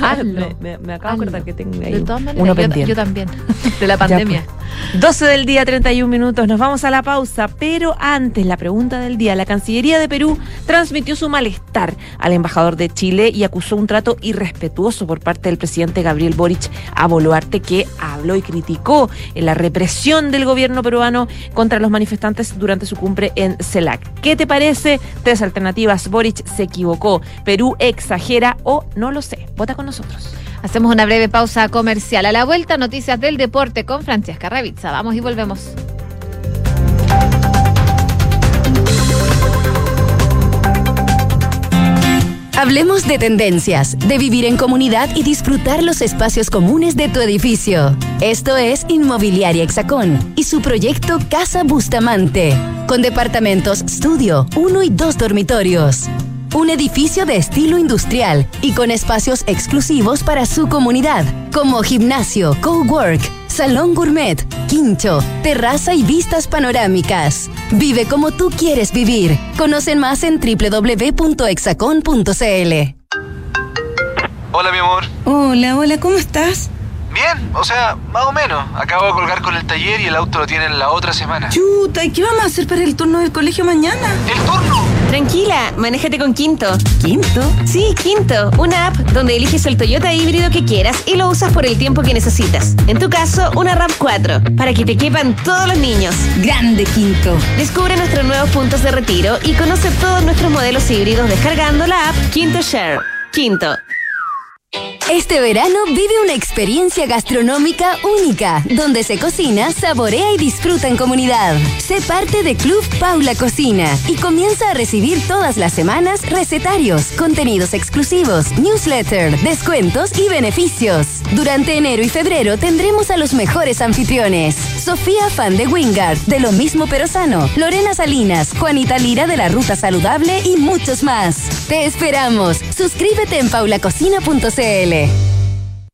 Hazlo. *laughs* me, me, acabo de acordar que tengo ahí de todas maneras, uno yo, pendiente. Yo también, *laughs* de la pandemia. Ya, pues. 12 del día, 31 minutos. Nos vamos a la pausa, pero antes, la pregunta del día. La Cancillería de Perú transmitió su malestar al embajador de Chile y acusó un trato irrespetuoso por parte del presidente Gabriel Boric a Boluarte, que habló y criticó la represión del gobierno peruano contra los manifestantes durante su cumbre en CELAC. ¿Qué te parece? Tres alternativas. Boric se equivocó. Perú exagera o no lo sé. Vota con nosotros. Hacemos una breve pausa comercial. A la vuelta, noticias del deporte con Francesca Ravizza. Vamos y volvemos. Hablemos de tendencias, de vivir en comunidad y disfrutar los espacios comunes de tu edificio. Esto es Inmobiliaria Hexacón y su proyecto Casa Bustamante, con departamentos estudio, uno y dos dormitorios. Un edificio de estilo industrial y con espacios exclusivos para su comunidad, como gimnasio, cowork, salón gourmet, quincho, terraza y vistas panorámicas. Vive como tú quieres vivir. Conocen más en www.exacon.cl. Hola, mi amor. Hola, hola, ¿cómo estás? Bien, o sea, más o menos. Acabo de colgar con el taller y el auto lo tienen la otra semana. Chuta, ¿y qué vamos a hacer para el turno del colegio mañana? ¡El turno! Tranquila, manéjate con Quinto. ¿Quinto? Sí, Quinto, una app donde eliges el Toyota híbrido que quieras y lo usas por el tiempo que necesitas. En tu caso, una RAV 4, para que te quepan todos los niños. Grande Quinto. Descubre nuestros nuevos puntos de retiro y conoce todos nuestros modelos híbridos descargando la app Quinto Share. Quinto. Este verano vive una experiencia gastronómica única, donde se cocina, saborea y disfruta en comunidad. Sé parte de Club Paula Cocina y comienza a recibir todas las semanas recetarios, contenidos exclusivos, newsletter, descuentos y beneficios. Durante enero y febrero tendremos a los mejores anfitriones. Sofía Fan de Wingard, de lo mismo pero sano, Lorena Salinas, Juanita Lira de la Ruta Saludable y muchos más. Te esperamos. Suscríbete en paulacocina.cl. Chile.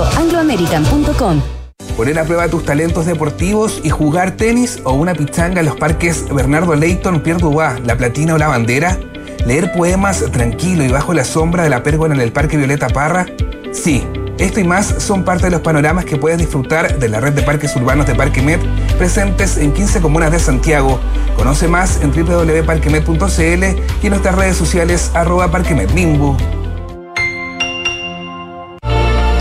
chile.angloamerican.com. Poner a prueba tus talentos deportivos y jugar tenis o una pichanga en los parques Bernardo Leighton, Pierre Dubois, La Platina o La Bandera. Leer poemas tranquilo y bajo la sombra de la pérgola en el Parque Violeta Parra. Sí, esto y más son parte de los panoramas que puedes disfrutar de la red de parques urbanos de Parque Met, presentes en 15 comunas de Santiago. Conoce más en www.parquemet.cl y en nuestras redes sociales arroba parquemetbimbo.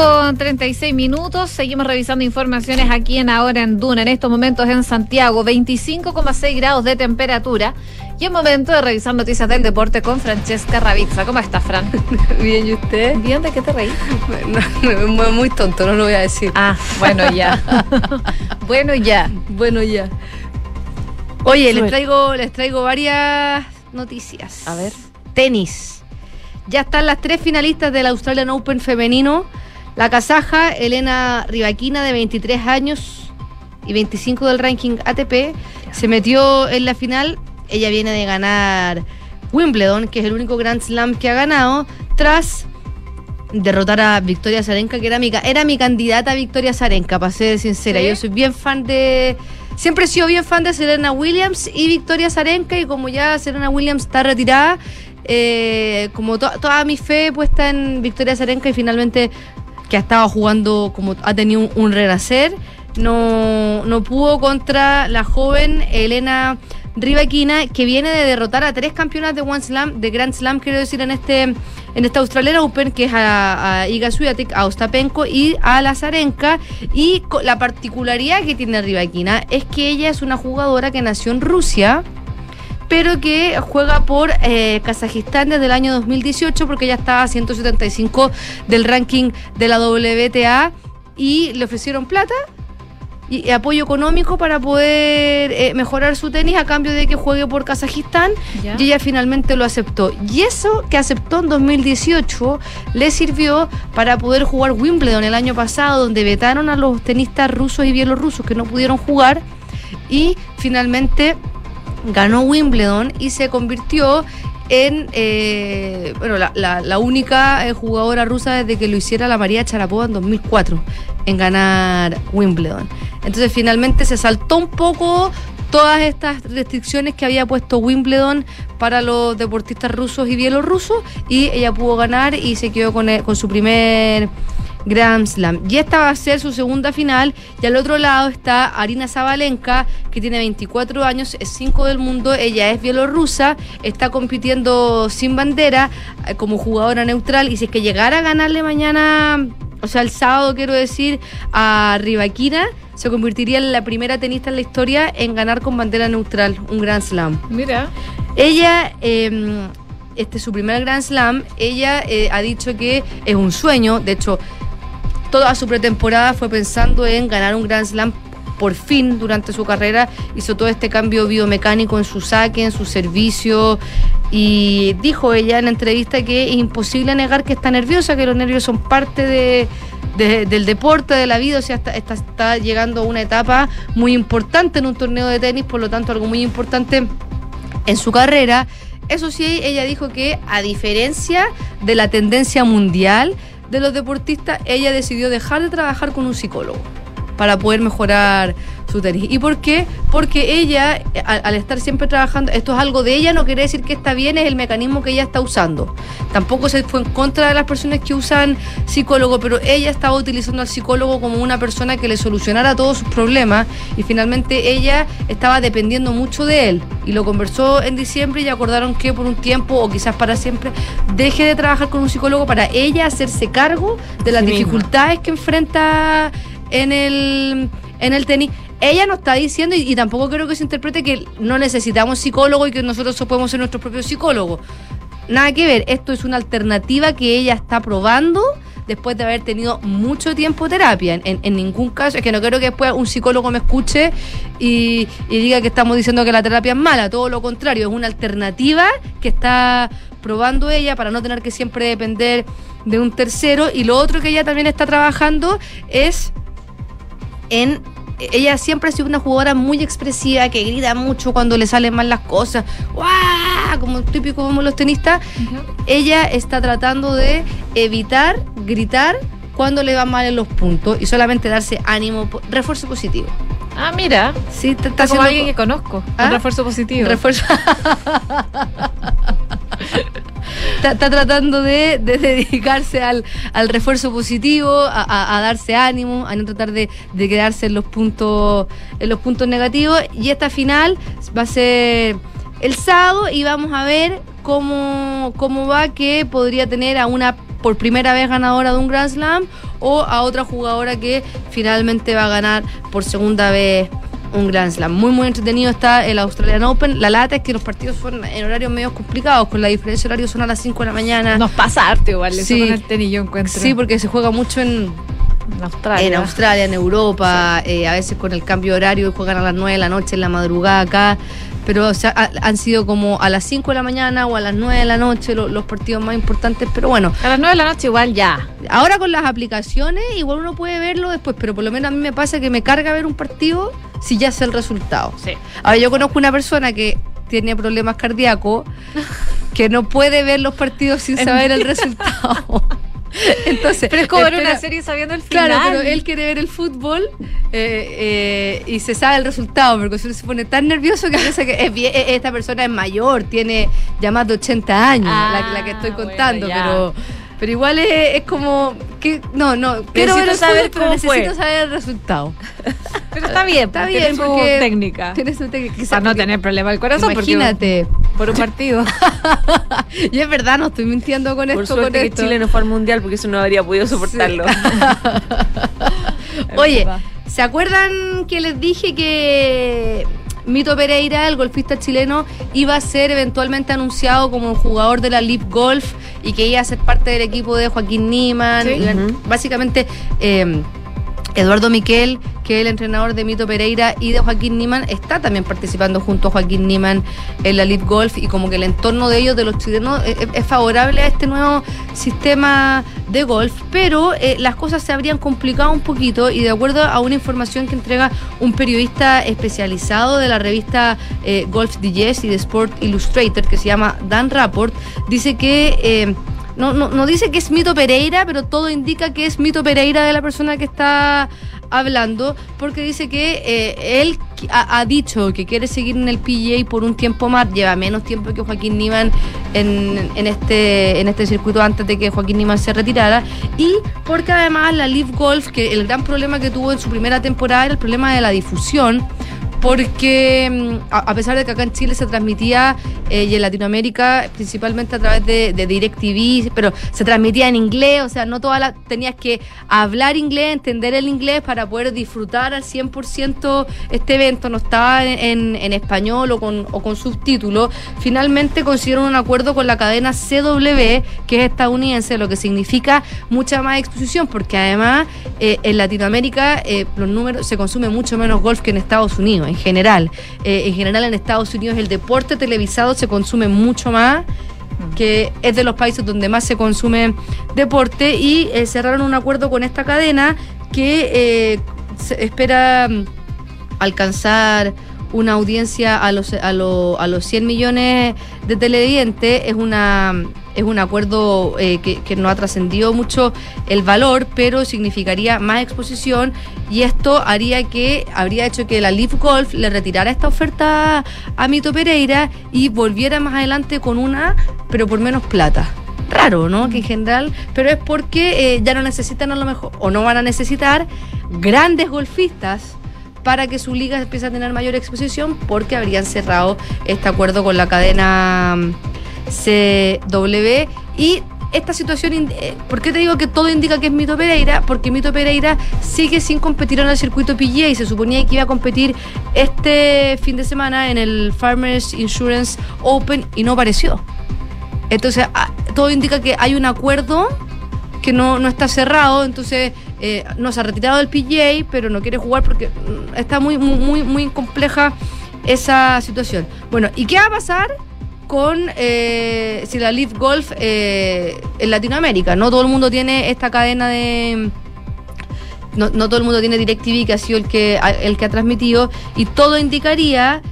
Con 36 minutos. Seguimos revisando informaciones aquí en Ahora en Duna. En estos momentos en Santiago, 25,6 grados de temperatura. Y es momento de revisar noticias del deporte con Francesca Ravizza. ¿Cómo estás, Fran? *laughs* Bien, ¿y usted? Bien, ¿de qué te reís? No, *laughs* muy tonto, no lo voy a decir. Ah, bueno, ya. *laughs* bueno, ya. Bueno, ya. Oye, les traigo, les traigo varias noticias. A ver. Tenis. Ya están las tres finalistas del Australian Open femenino. La kazaja Elena Rivaquina, de 23 años y 25 del ranking ATP, se metió en la final. Ella viene de ganar Wimbledon, que es el único Grand Slam que ha ganado, tras derrotar a Victoria Zarenka, que era mi, era mi candidata a Victoria Zarenka, para ser sincera. Yo soy bien fan de. Siempre he sido bien fan de Serena Williams y Victoria Zarenka, y como ya Serena Williams está retirada, eh, como toda mi fe puesta en Victoria Zarenka y finalmente que ha estado jugando, como ha tenido un, renacer, no, no pudo contra la joven Elena Rivaquina, que viene de derrotar a tres campeonas de One Slam, de Grand Slam, quiero decir, en este, en esta Australian Open, que es a, Iga Swiatek, a Ostapenko y a Lazarenka. Y la particularidad que tiene Rivaquina es que ella es una jugadora que nació en Rusia pero que juega por eh, Kazajistán desde el año 2018 porque ya estaba a 175 del ranking de la WTA y le ofrecieron plata y, apoyo económico para poder eh, mejorar su tenis a cambio de que juegue por Kazajistán y ella finalmente lo aceptó. Y eso que aceptó en 2018 le sirvió para poder jugar Wimbledon el año pasado, donde vetaron a los tenistas rusos y bielorrusos que no pudieron jugar y finalmente ganó Wimbledon y se convirtió en eh, bueno, la, única eh, jugadora rusa desde que lo hiciera la María Charapova en 2004 en ganar Wimbledon. Entonces finalmente se saltó un poco todas estas restricciones que había puesto Wimbledon para los deportistas rusos y bielorrusos y ella pudo ganar y se quedó con, con su primer Grand Slam. Y esta va a ser su segunda final. Y al otro lado está Arina Zabalenka, que tiene 24 años, es 5 del mundo. Ella es bielorrusa, está compitiendo sin bandera eh, como jugadora neutral. Y si es que llegara a ganarle mañana, o sea, el sábado, quiero decir, a Rivaquina, se convertiría en la primera tenista en la historia en ganar con bandera neutral un Grand Slam. Mira. Ella. Em, este es su primer Grand Slam, ella eh, ha dicho que es un sueño, de hecho toda su pretemporada fue pensando en ganar un Grand Slam por fin durante su carrera. Hizo todo este cambio biomecánico en su saque, en su servicio. Y dijo ella en la entrevista que es imposible negar que está nerviosa, que los nervios son parte de, del deporte, de la vida, o sea, está, está, llegando a una etapa muy importante en un torneo de tenis, por lo tanto algo muy importante en su carrera. Eso sí, ella dijo que a diferencia de la tendencia mundial, de los deportistas, ella decidió dejar de trabajar con un psicólogo. Para poder mejorar su tenis. ¿Y por qué? Porque ella, al, al estar siempre trabajando, esto es algo de ella, no quiere decir que está bien, es el mecanismo que ella está usando. Tampoco se fue en contra de las personas que usan psicólogo, pero ella estaba utilizando al psicólogo como una persona que le solucionara todos sus problemas y finalmente ella estaba dependiendo mucho de él. Y lo conversó en diciembre y acordaron que por un tiempo o quizás para siempre deje de trabajar con un psicólogo para ella hacerse cargo de las Sí misma. dificultades que enfrenta en el, en el tenis. Ella no está diciendo, y, tampoco creo que se interprete que no necesitamos psicólogo y que nosotros podemos ser nuestros propios psicólogos. Nada que ver, esto es una alternativa que ella está probando después de haber tenido mucho tiempo terapia. En, en- ningún caso, es que no quiero que después un psicólogo me escuche y, y diga que estamos diciendo que la terapia es mala, todo lo contrario, es una alternativa que está probando ella para no tener que siempre depender de un tercero. Y lo otro que ella también está trabajando es en ella siempre ha sido una jugadora muy expresiva que grita mucho cuando le salen mal las cosas, ¡Guau! como típico como los tenistas. Ella está tratando de evitar gritar cuando le va mal en los puntos y solamente darse ánimo, refuerzo positivo. Ah, mira. Sí, está, está como alguien que conozco. ¿Ah? Un refuerzo positivo. Refuerzo. *laughs* está, está tratando de, de dedicarse al, al refuerzo positivo, a, a- a darse ánimo, a no tratar de, de quedarse en los puntos, en los puntos negativos. Y esta final va a ser el sábado y vamos a ver cómo, cómo va que podría tener a una por primera vez ganadora de un Grand Slam o a otra jugadora que finalmente va a ganar por segunda vez un Grand Slam. Muy, muy entretenido está el Australian Open. La lata es que los partidos son en horarios medio complicados, con la diferencia de horario son a las 5 de la mañana. Nos pasa arte igual, eso Sí. con el tenis yo encuentro. Sí, porque se juega mucho en, en Australia. en Australia, en Europa, eh, a veces con el cambio de horario juegan a las 9 de la noche, en la madrugada acá. Pero o sea, ha- han sido como a las 5 de la mañana o a las 9 de la noche lo- los partidos más importantes. Pero bueno, A las 9 de la noche igual ya. ahora con las aplicaciones igual uno puede verlo después, pero por lo menos a mí me pasa que me carga ver un partido si ya sé el resultado. Sí. Ahora yo conozco una persona que tiene problemas cardíacos que no puede ver los partidos sin *laughs* saber el resultado. *laughs* *laughs* Entonces, Pero es como ver espera- una serie sabiendo el final. Claro, pero él quiere ver el fútbol eh, eh, y se sabe el resultado, porque uno se pone tan nervioso que piensa que es eh, esta persona es mayor, tiene ya más de 80 años, Ah, la, la que estoy bueno, contando, pero pero igual es, es como que no, no, quiero ver Necesito el saber fútbol, pero cómo necesito fue. saber el resultado. *laughs* Pero está bien, Está tiene bien, su porque técnica. Tiene su técnica. quizás Para no tener problema del corazón. Imagínate. por un partido. *laughs* y es verdad, no estoy mintiendo con Por esto, suerte con que esto. Chile no fue al mundial porque eso no habría podido soportarlo. *laughs* Oye. ¿se acuerdan que les dije que Mito Pereira, el golfista chileno, iba a ser eventualmente anunciado como jugador de la Leap Golf y que iba a ser parte del equipo de Joaquín Niman? Sí. Básicamente, eh, Eduardo Miquel, que es el entrenador de Mito Pereira y de Joaquín Niman, está también participando junto a Joaquín Niman en la Leap Golf y como que el entorno de ellos, de los chilenos, es, es favorable a este nuevo sistema de golf, pero eh, las cosas se habrían complicado un poquito y de acuerdo a una información que entrega un periodista especializado de la revista eh, Golf Digest y de Sport Illustrated, que se llama Dan Rapport, dice que... eh, no, no, no dice que es Mito Pereira, pero todo indica que es Mito Pereira de la persona que está hablando, porque dice que eh, él ha, dicho que quiere seguir en el PGA por un tiempo más, lleva menos tiempo que Joaquín Niman este, en este circuito antes de que Joaquín Niman se retirara, y porque además la Leaf Golf, que el gran problema que tuvo en su primera temporada era el problema de la difusión, porque mm, a, pesar de que acá en Chile se transmitía eh, y en Latinoamérica principalmente a través de, DirecTV, pero se transmitía en inglés, o sea, no toda la, tenías que hablar inglés, entender el inglés para poder disfrutar al 100% este evento, no estaba en, en- en español o con, o con subtítulos. Finalmente consiguieron un acuerdo con la cadena CW, que es estadounidense, lo que significa mucha más exposición, porque además eh, en Latinoamérica eh, los números se consume mucho menos golf que en Estados Unidos, en general. Eh, en general en Estados Unidos el deporte televisado se consume mucho más que es de los países donde más se consume deporte y eh, cerraron un acuerdo con esta cadena que eh, se espera mm, alcanzar una audiencia a los, a, lo- a los 100 millones de televidentes. Es una es un acuerdo eh, que, no ha trascendido mucho el valor, pero significaría más exposición y esto haría que habría hecho que la Leaf Golf le retirara esta oferta a Mito Pereira y volviera más adelante con una, pero por menos plata. Raro, ¿no? Que en general, pero es porque eh, ya no necesitan a lo mejor, o no van a necesitar grandes golfistas para que su liga empiece a tener mayor exposición porque habrían cerrado este acuerdo con la cadena CW y esta situación, eh, ¿por qué te digo que todo indica que es Mito Pereira? Porque Mito Pereira sigue sin competir en el circuito PGA y se suponía que iba a competir este fin de semana en el Farmers Insurance Open y no apareció. Entonces, ah, todo indica que hay un acuerdo que no, no está cerrado, entonces eh, no se ha retirado del PGA, pero no quiere jugar porque mm, está muy, muy, muy, muy compleja esa situación. Bueno, ¿y qué va a pasar con eh, si la Leaf Golf eh, en Latinoamérica? No todo el mundo tiene esta cadena de no, no todo el mundo tiene DirecTV, que ha sido el que, el que ha transmitido, y todo indicaría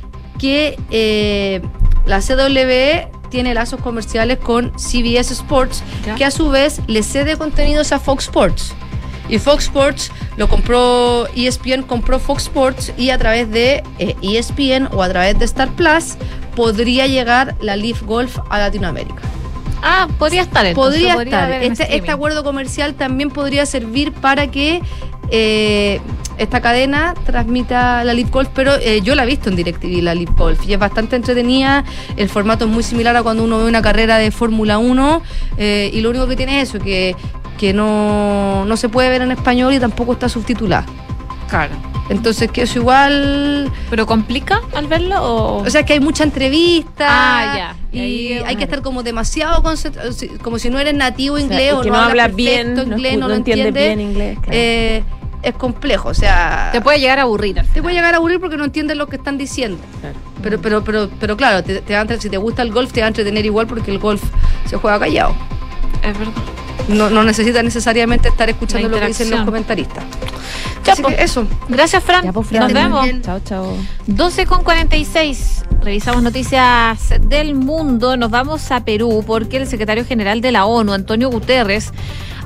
que eh, la CW tiene lazos comerciales con CBS Sports, Ya. que a su vez le cede contenidos a Fox Sports. Y Fox Sports lo compró, E ESPN compró Fox Sports y a través de eh, ESPN o a través de Star Plus podría llegar la Leaf Golf a Latinoamérica. Ah, podría estar entonces, Podría, podría estar. Este, este acuerdo comercial también podría servir para que eh, esta cadena transmita la Leaf Golf, pero eh, yo la he visto en DirecTV, la Leaf Golf, y es bastante entretenida. El formato es muy similar a cuando uno ve una carrera de Fórmula 1, eh, y lo único que tiene es eso, que, que no, no se puede ver en español y tampoco está subtitulada. Claro. Entonces, que eso igual. ¿Pero complica al verlo o.? O sea, que hay mucha entrevista. Ah, ya. Y hay claro. que estar como demasiado concentrado, como si no eres nativo inglés o no, no hablas bien, no inglés, no, no lo entiendes bien inglés, claro. eh, es complejo, o sea. Te puede llegar a aburrir. te puede llegar a aburrir porque no entiendes lo que están diciendo. Pero, pero, pero, pero claro, te, te va a si te gusta el golf, te va a entretener igual porque el golf se juega callado. Es verdad. No, no necesitas necesariamente estar escuchando lo que dicen los comentaristas. Ya, Así pues. que eso. Gracias, Fran. Ya, pues, Fran. Nos vemos. Chao, chao. 12 con 46. Revisamos noticias del mundo. Nos vamos a Perú porque el secretario general de la ONU, Antonio Guterres,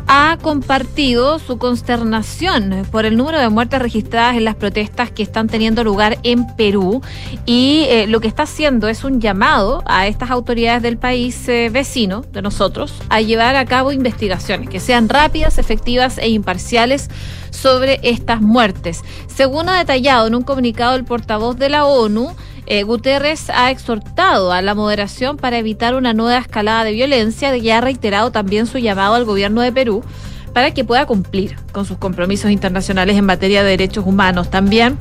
ha compartido su consternación por el número de muertes registradas en las protestas que están teniendo lugar en Perú y eh, lo que está haciendo es un llamado a estas autoridades del país eh, vecino de nosotros a llevar a cabo investigaciones que sean rápidas, efectivas e imparciales sobre estas muertes. Según ha detallado en un comunicado el portavoz de la ONU, eh, Guterres ha exhortado a la moderación para evitar una nueva escalada de violencia y ha reiterado también su llamado al gobierno de Perú para que pueda cumplir con sus compromisos internacionales en materia de derechos humanos. También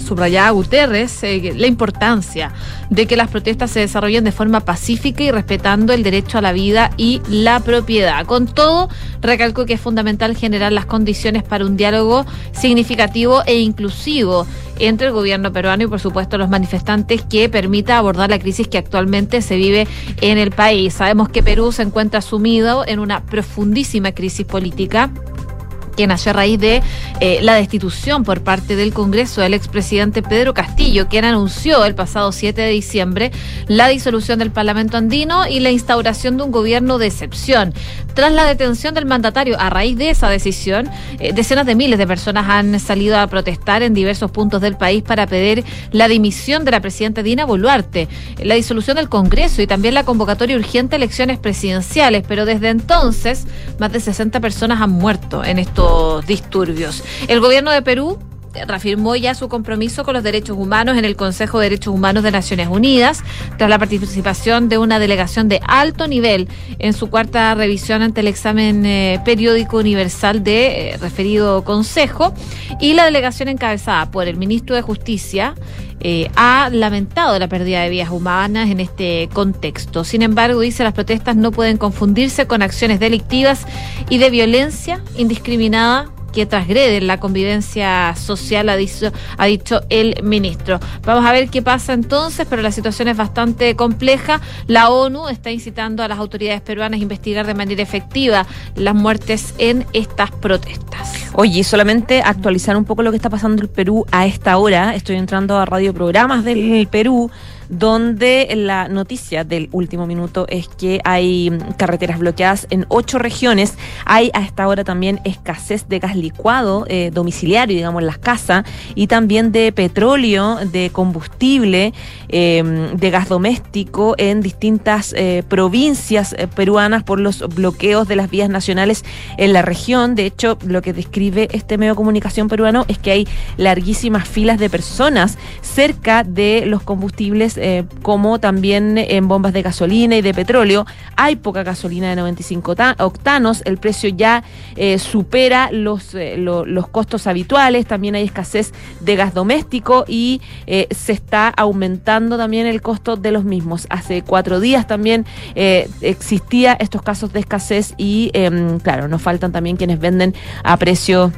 subrayaba Guterres eh, la importancia de que las protestas se desarrollen de forma pacífica y respetando el derecho a la vida y la propiedad. Con todo, recalcó que es fundamental generar las condiciones para un diálogo significativo e inclusivo entre el gobierno peruano y, por supuesto, los manifestantes que permita abordar la crisis que actualmente se vive en el país. Sabemos que Perú se encuentra sumido en una profundísima crisis política que nació a raíz de eh, la destitución por parte del Congreso del expresidente Pedro Castillo, quien anunció el pasado 7 de diciembre la disolución del Parlamento andino y la instauración de un gobierno de excepción. Tras la detención del mandatario a raíz de esa decisión, eh, decenas de miles de personas han salido a protestar en diversos puntos del país para pedir la dimisión de la presidenta Dina Boluarte, la disolución del Congreso y también la convocatoria urgente a elecciones presidenciales, pero desde entonces más de 60 personas han muerto en estos disturbios. El gobierno de Perú reafirmó ya su compromiso con los derechos humanos en el Consejo de Derechos Humanos de Naciones Unidas, tras la participación de una delegación de alto nivel en su cuarta revisión ante el examen eh, periódico universal de eh, referido Consejo, y la delegación encabezada por el ministro de Justicia, eh, ha lamentado la pérdida de vidas humanas en este contexto. Sin embargo, dice las protestas no pueden confundirse con acciones delictivas y de violencia indiscriminada que transgreden la convivencia social, ha dicho, ha dicho el ministro. Vamos a ver qué pasa entonces, pero la situación es bastante compleja. La ONU está incitando a las autoridades peruanas a investigar de manera efectiva las muertes en estas protestas. Oye, solamente actualizar un poco lo que está pasando en Perú a esta hora. Estoy entrando a radioprogramas del Perú donde la noticia del último minuto es que hay carreteras bloqueadas en ocho regiones. Hay a esta hora también escasez de gas licuado eh, domiciliario, digamos, en las casas, y también de petróleo, de combustible, eh, de gas doméstico en distintas eh, provincias eh, peruanas por los bloqueos de las vías nacionales en la región. De hecho, lo que describe este medio de comunicación peruano es que hay larguísimas filas de personas cerca de los combustibles eh, como también en bombas de gasolina y de petróleo. Hay poca gasolina de 95 octanos, el precio ya eh, supera los, eh, lo, los costos habituales, también hay escasez de gas doméstico y se está aumentando también el costo de los mismos. Hace cuatro días también existía estos casos de escasez y em, claro, nos faltan también quienes venden a precio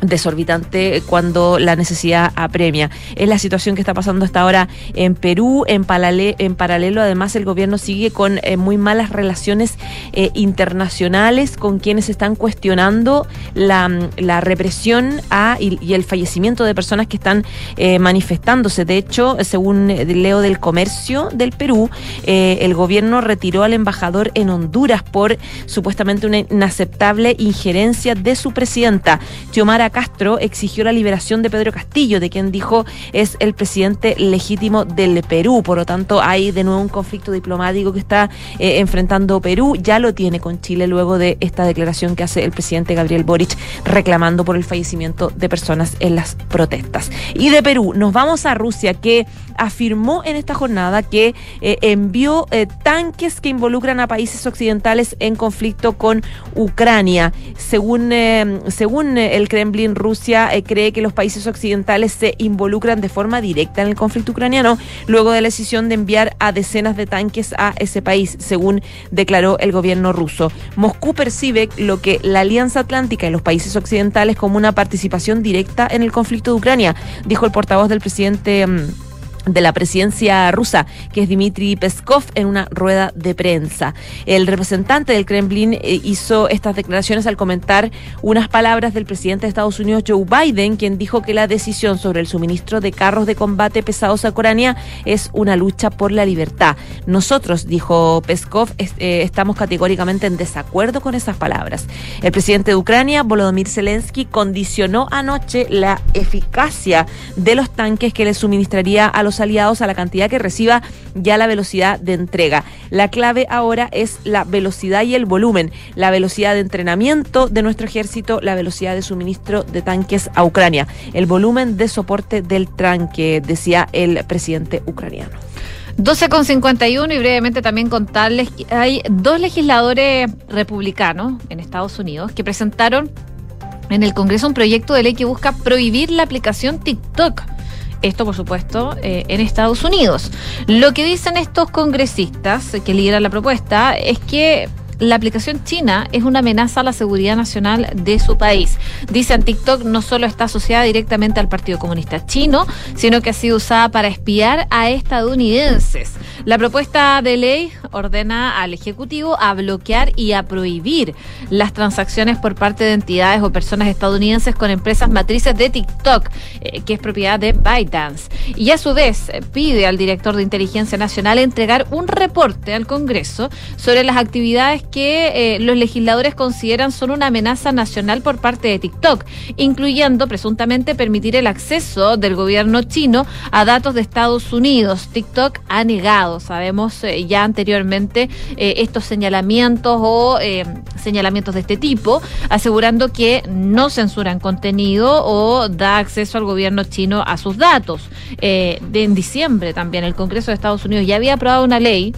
desorbitante cuando la necesidad apremia. Es la situación que está pasando hasta ahora en Perú. En, paralelo, en paralelo además, el gobierno sigue con eh, muy malas relaciones eh, internacionales con quienes están cuestionando la, la represión a, y, el fallecimiento de personas que están eh, manifestándose. De hecho, según leo del comercio del Perú, el gobierno retiró al embajador en Honduras por supuestamente una inaceptable injerencia de su presidenta, Xiomara Castro exigió la liberación de Pedro Castillo, de quien dijo es el presidente legítimo del Perú. Por lo tanto, hay de nuevo un conflicto diplomático que está eh, enfrentando Perú. Ya lo tiene con Chile luego de esta declaración que hace el presidente Gabriel Boric reclamando por el fallecimiento de personas en las protestas. Y de Perú nos vamos a Rusia, que afirmó en esta jornada que eh, envió eh, tanques que involucran a países occidentales en conflicto con Ucrania. Según, según el Kremlin, Rusia eh, cree que los países occidentales se involucran de forma directa en el conflicto ucraniano luego de la decisión de enviar a decenas de tanques a ese país, según declaró el gobierno ruso. Moscú percibe lo que la Alianza Atlántica y los países occidentales como una participación directa en el conflicto de Ucrania, dijo el portavoz del presidente. Um, de la presidencia rusa, que es Dmitry Peskov, en una rueda de prensa. El representante del Kremlin eh, hizo estas declaraciones al comentar unas palabras del presidente de Estados Unidos, Joe Biden, quien dijo que la decisión sobre el suministro de carros de combate pesados a Ucrania es una lucha por la libertad. Nosotros, dijo Peskov, es, eh, estamos categóricamente en desacuerdo con esas palabras. El presidente de Ucrania, Volodymyr Zelensky, condicionó anoche la eficacia de los tanques que le suministraría a los aliados a la cantidad que reciba ya la velocidad de entrega. La clave ahora es la velocidad y el volumen, la velocidad de entrenamiento de nuestro ejército, la velocidad de suministro de tanques a Ucrania, el volumen de soporte del tranque, decía el presidente ucraniano. 12 con 51 y brevemente también contarles que hay dos legisladores republicanos en Estados Unidos que presentaron en el Congreso un proyecto de ley que busca prohibir la aplicación TikTok. Esto, por supuesto, eh, en Estados Unidos. Lo que dicen estos congresistas que lideran la propuesta es que la aplicación china es una amenaza a la seguridad nacional de su país. Dicen TikTok no solo está asociada directamente al Partido Comunista Chino, sino que ha sido usada para espiar a estadounidenses. La propuesta de ley ordena al Ejecutivo a bloquear y a prohibir las transacciones por parte de entidades o personas estadounidenses con empresas matrices de TikTok, eh, que es propiedad de ByteDance. Y a su vez eh, pide al director de Inteligencia Nacional entregar un reporte al Congreso sobre las actividades que eh, los legisladores consideran son una amenaza nacional por parte de TikTok, incluyendo presuntamente permitir el acceso del gobierno chino a datos de Estados Unidos. TikTok ha negado, sabemos eh, ya anteriormente, eh, estos señalamientos o eh, señalamientos de este tipo, asegurando que no censuran contenido o da acceso al gobierno chino a sus datos. De, en diciembre también el Congreso de Estados Unidos ya había aprobado una ley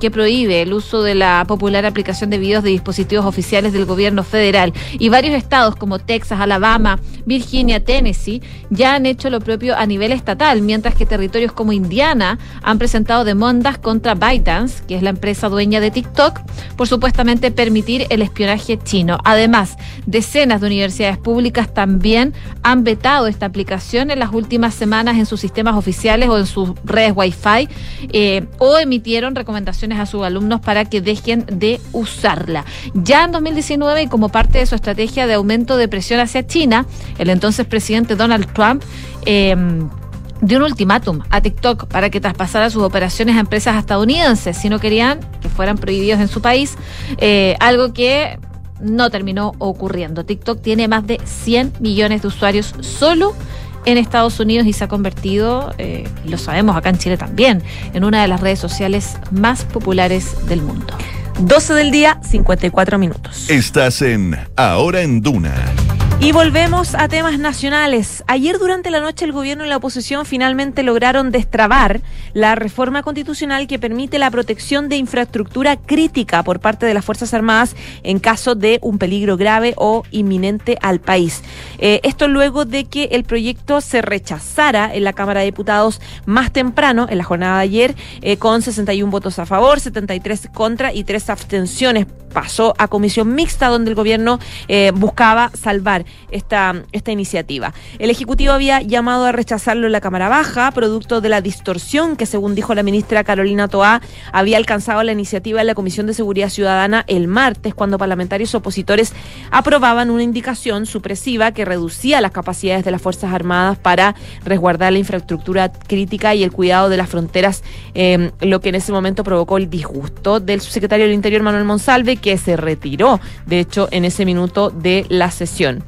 que prohíbe el uso de la popular aplicación de videos de dispositivos oficiales del gobierno federal. Y varios estados como Texas, Alabama, Virginia, Tennessee ya han hecho lo propio a nivel estatal, mientras que territorios como Indiana han presentado demandas contra ByteDance, que es la empresa dueña de TikTok, por supuestamente permitir el espionaje chino. Además, decenas de universidades públicas también han vetado esta aplicación en las últimas semanas en sus sistemas oficiales o en sus redes Wi-Fi eh, o emitieron recomendaciones a sus alumnos para que dejen de usarla. Ya en 2019 y como parte de su estrategia de aumento de presión hacia China, el entonces presidente Donald Trump eh, dio un ultimátum a TikTok para que traspasara sus operaciones a empresas estadounidenses si no querían que fueran prohibidos en su país, eh, algo que no terminó ocurriendo. TikTok tiene más de 100 millones de usuarios solo en Estados Unidos y se ha convertido, eh, lo sabemos acá en Chile también, en una de las redes sociales más populares del mundo. 12 del día, 54 minutos. Estás en Ahora en Duna. Y volvemos a temas nacionales. Ayer durante la noche el gobierno y la oposición finalmente lograron destrabar la reforma constitucional que permite la protección de infraestructura crítica por parte de las Fuerzas Armadas en caso de un peligro grave o inminente al país. Eh, esto luego de que el proyecto se rechazara en la Cámara de Diputados más temprano, en la jornada de ayer, eh, con 61 votos a favor, 73 contra y 3 abstenciones. Pasó a comisión mixta donde el gobierno eh, buscaba salvar esta, esta iniciativa. El Ejecutivo había llamado a rechazarlo en la Cámara Baja, producto de la distorsión que, según dijo la ministra Carolina Toá, había alcanzado la iniciativa en la Comisión de Seguridad Ciudadana el martes, cuando parlamentarios opositores aprobaban una indicación supresiva que reducía las capacidades de las Fuerzas Armadas para resguardar la infraestructura crítica y el cuidado de las fronteras, eh, lo que en ese momento provocó el disgusto del subsecretario del Interior Manuel Monsalve, que se retiró, de hecho, en ese minuto de la sesión.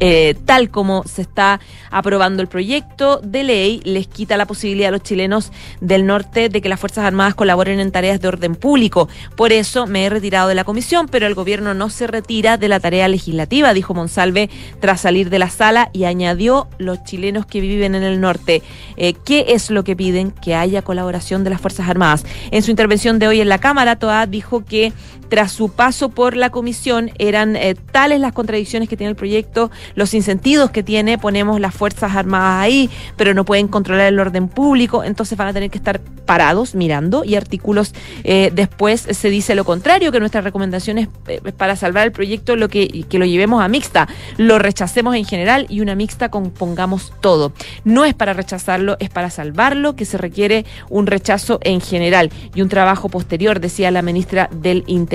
Eh, tal como se está aprobando el proyecto de ley, les quita la posibilidad a los chilenos del norte de que las Fuerzas Armadas colaboren en tareas de orden público. Por eso me he retirado de la comisión, pero el gobierno no se retira de la tarea legislativa, dijo Monsalve tras salir de la sala y añadió los chilenos que viven en el norte. Eh, ¿Qué es lo que piden? Que haya colaboración de las Fuerzas Armadas. En su intervención de hoy en la Cámara, Toa dijo que tras su paso por la comisión eran eh, tales las contradicciones que tiene el proyecto, los insentidos que tiene, ponemos las Fuerzas Armadas ahí, pero no pueden controlar el orden público, entonces van a tener que estar parados mirando y artículos eh, después se dice lo contrario, que nuestra recomendación es eh, para salvar el proyecto lo que, que lo llevemos a mixta, lo rechacemos en general y una mixta compongamos todo. No es para rechazarlo, es para salvarlo, que se requiere un rechazo en general y un trabajo posterior, decía la ministra del Interior.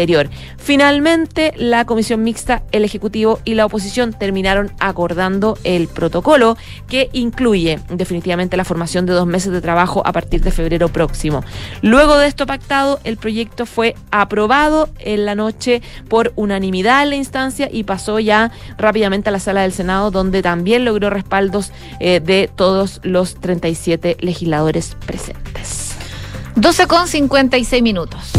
Finalmente, la comisión mixta, el Ejecutivo y la oposición terminaron acordando el protocolo que incluye definitivamente la formación de dos meses de trabajo a partir de febrero próximo. Luego de esto pactado, el proyecto fue aprobado en la noche por unanimidad en la instancia y pasó ya rápidamente a la sala del Senado, donde también logró respaldos eh, de todos los 37 legisladores presentes. 12 con 56 minutos.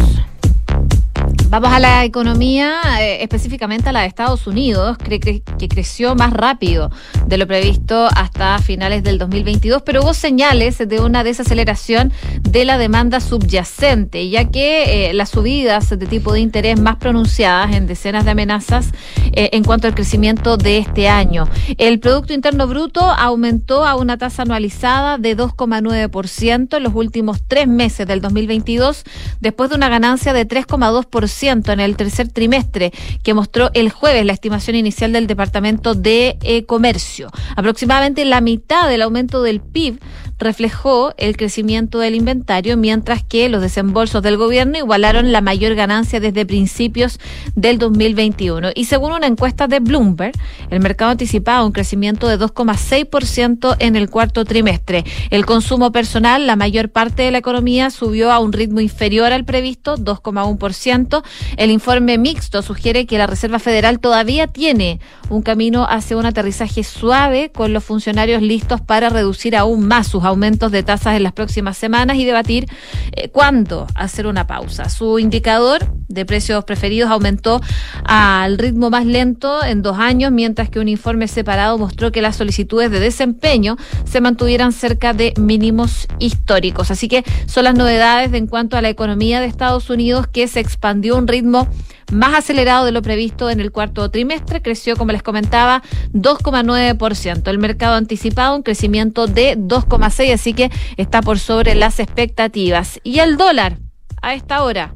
Vamos a la economía, eh, específicamente a la de Estados Unidos, que, que, creció más rápido de lo previsto hasta finales del 2022, pero hubo señales de una desaceleración de la demanda subyacente, ya que eh, las subidas de tipo de interés más pronunciadas en decenas de amenazas eh, en cuanto al crecimiento de este año. El Producto Interno Bruto aumentó a una tasa anualizada de 2,9% en los últimos tres meses del 2022, después de una ganancia de 3,2% en el tercer trimestre que mostró el jueves la estimación inicial del Departamento de eh, Comercio. Aproximadamente la mitad del aumento del PIB reflejó el crecimiento del inventario, mientras que los desembolsos del gobierno igualaron la mayor ganancia desde principios del 2021. Y según una encuesta de Bloomberg, el mercado anticipaba un crecimiento de 2,6% en el cuarto trimestre. El consumo personal, la mayor parte de la economía, subió a un ritmo inferior al previsto, 2,1%. El informe mixto sugiere que la Reserva Federal todavía tiene un camino hacia un aterrizaje suave con los funcionarios listos para reducir aún más sus aumentos de tasas en las próximas semanas y debatir eh, cuándo hacer una pausa. Su indicador de precios preferidos aumentó al ritmo más lento en dos años, mientras que un informe separado mostró que las solicitudes de desempeño se mantuvieran cerca de mínimos históricos. Así que son las novedades de en cuanto a la economía de Estados Unidos que se expandió a un ritmo más acelerado de lo previsto en el cuarto trimestre, creció, como les comentaba, 2,9%. El mercado anticipado un crecimiento de 2,6%, así que está por sobre las expectativas. Y el dólar, a esta hora,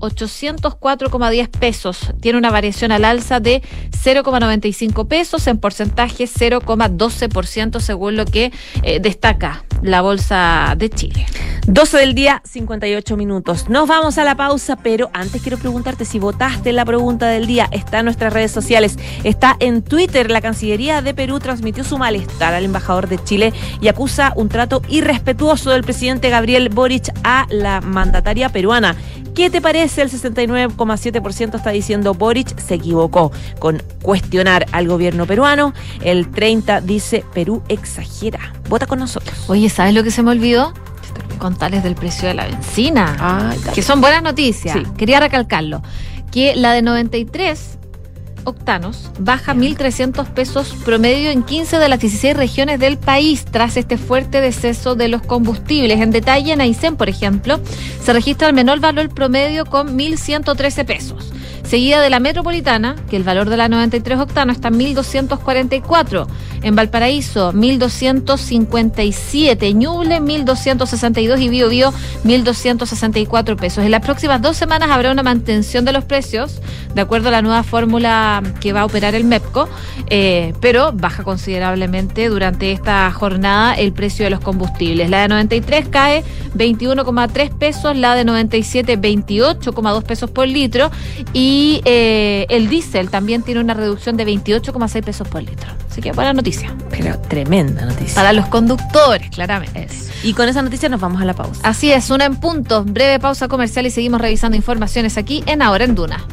804,10 pesos. Tiene una variación al alza de 0,95 pesos, en porcentaje 0,12% según lo que eh, destaca la Bolsa de Chile. 12 del día, 58 minutos. Nos vamos a la pausa, pero antes quiero preguntarte si votaste la pregunta del día. Está en nuestras redes sociales, está en Twitter. La Cancillería de Perú transmitió su malestar al embajador de Chile y acusa un trato irrespetuoso del presidente Gabriel Boric a la mandataria peruana. ¿Qué te parece? El 69,7% está diciendo Boric se equivocó con cuestionar al gobierno peruano. El 30% dice Perú exagera. Vota con nosotros. Oye, ¿sabes lo que se me olvidó? Contarles del precio de la benzina. que son buenas noticias. Sí. Quería recalcarlo. Que la de 93 octanos baja 1.300 pesos promedio en 15 de las 16 regiones del país tras este fuerte deceso de los combustibles. En detalle, en Aysén, por ejemplo, se registra el menor valor promedio con 1.113 pesos. Seguida de la metropolitana, que el valor de la 93 octano está en 1.244. En Valparaíso, 1.257. Ñuble, 1.262. Y Bio Bio, 1.264 pesos. En las próximas dos semanas habrá una mantención de los precios, de acuerdo a la nueva fórmula que va a operar el MEPCO, eh, pero baja considerablemente durante esta jornada el precio de los combustibles. La de 93 cae 21,3 pesos, la de 97 28,2 pesos por litro y eh, el diésel también tiene una reducción de 28,6 pesos por litro. Así que buena noticia. Pero tremenda noticia. Para los conductores, claramente. Y con esa noticia nos vamos a la pausa. Así es, una en punto, breve pausa comercial y seguimos revisando informaciones aquí en Ahora en Duna.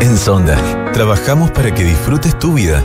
En Sonda, trabajamos para que disfrutes tu vida,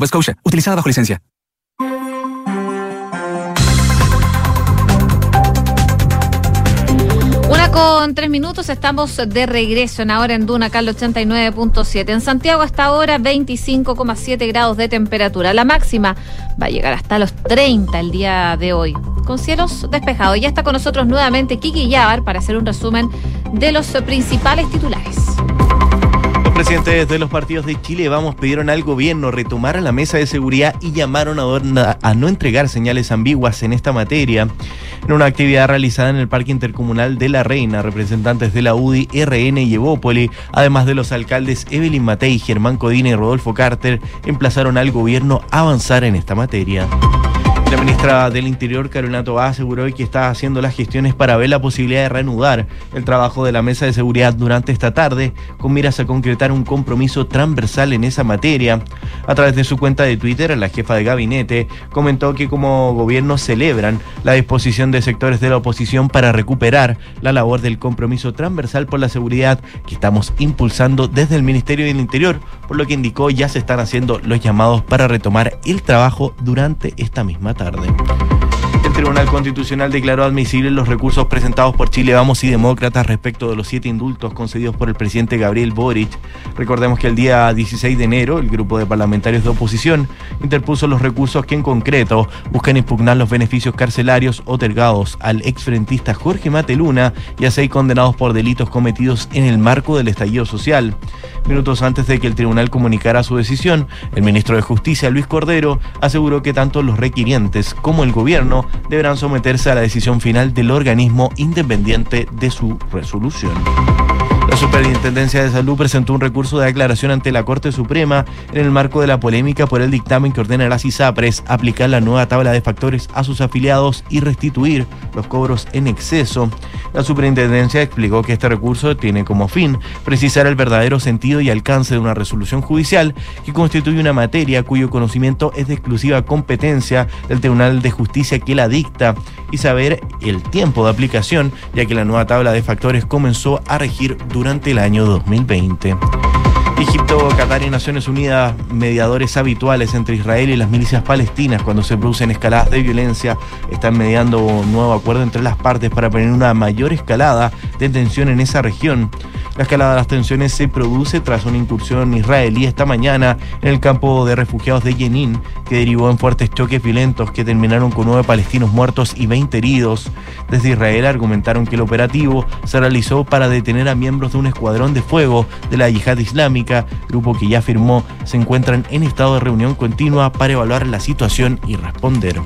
Nova. Utilizada bajo licencia. Una con tres minutos, estamos de regreso en ahora en Duna, Carlos 89.7. En Santiago hasta ahora 25,7 grados de temperatura. La máxima va a llegar hasta los 30 el día de hoy, con cielos despejados. Ya está con nosotros nuevamente Kiki Yabar para hacer un resumen de los principales titulares. Presidentes de los partidos de Chile Vamos pidieron al gobierno retomar la mesa de seguridad y llamaron a, a no entregar señales ambiguas en esta materia. En una actividad realizada en el Parque Intercomunal de La Reina, representantes de la UDI, RN y Evópoli, además de los alcaldes Evelyn Matei, Germán Codina y Rodolfo Carter, emplazaron al gobierno a avanzar en esta materia. La ministra del Interior, Carolina Tobá, aseguró que está haciendo las gestiones para ver la posibilidad de reanudar el trabajo de la mesa de seguridad durante esta tarde, con miras a concretar un compromiso transversal en esa materia. A través de su cuenta de Twitter, la jefa de gabinete comentó que como gobierno celebran la disposición de sectores de la oposición para recuperar la labor del compromiso transversal por la seguridad que estamos impulsando desde el Ministerio del Interior, por lo que indicó ya se están haciendo los llamados para retomar el trabajo durante esta misma tarde. El Tribunal Constitucional declaró admisibles los recursos presentados por Chile Vamos y Demócratas respecto de los siete indultos concedidos por el presidente Gabriel Boric. Recordemos que el día 16 de enero el grupo de parlamentarios de oposición interpuso los recursos que en concreto buscan impugnar los beneficios carcelarios otorgados al exfrentista Jorge Mateluna y a seis condenados por delitos cometidos en el marco del estallido social. Minutos antes de que el tribunal comunicara su decisión, el ministro de Justicia, Luis Cordero, aseguró que tanto los requirientes como el gobierno deberán someterse a la decisión final del organismo independiente de su resolución. Superintendencia de Salud presentó un recurso de aclaración ante la Corte Suprema en el marco de la polémica por el dictamen que ordena a las ISAPRES aplicar la nueva tabla de factores a sus afiliados y restituir los cobros en exceso. La Superintendencia explicó que este recurso tiene como fin precisar el verdadero sentido y alcance de una resolución judicial que constituye una materia cuyo conocimiento es de exclusiva competencia del Tribunal de Justicia que la dicta y saber el tiempo de aplicación, ya que la nueva tabla de factores comenzó a regir durante el año 2020. Egipto, Qatar y Naciones Unidas, mediadores habituales entre Israel y las milicias palestinas cuando se producen escaladas de violencia, están mediando un nuevo acuerdo entre las partes para prevenir una mayor escalada de tensión en esa región. La escalada de las tensiones se produce tras una incursión israelí esta mañana en el campo de refugiados de Jenin, que derivó en fuertes choques violentos que terminaron con nueve palestinos muertos y 20 heridos. Desde Israel argumentaron que el operativo se realizó para detener a miembros de un escuadrón de fuego de la yihad islámica, grupo que ya afirmó se encuentran en estado de reunión continua para evaluar la situación y responder.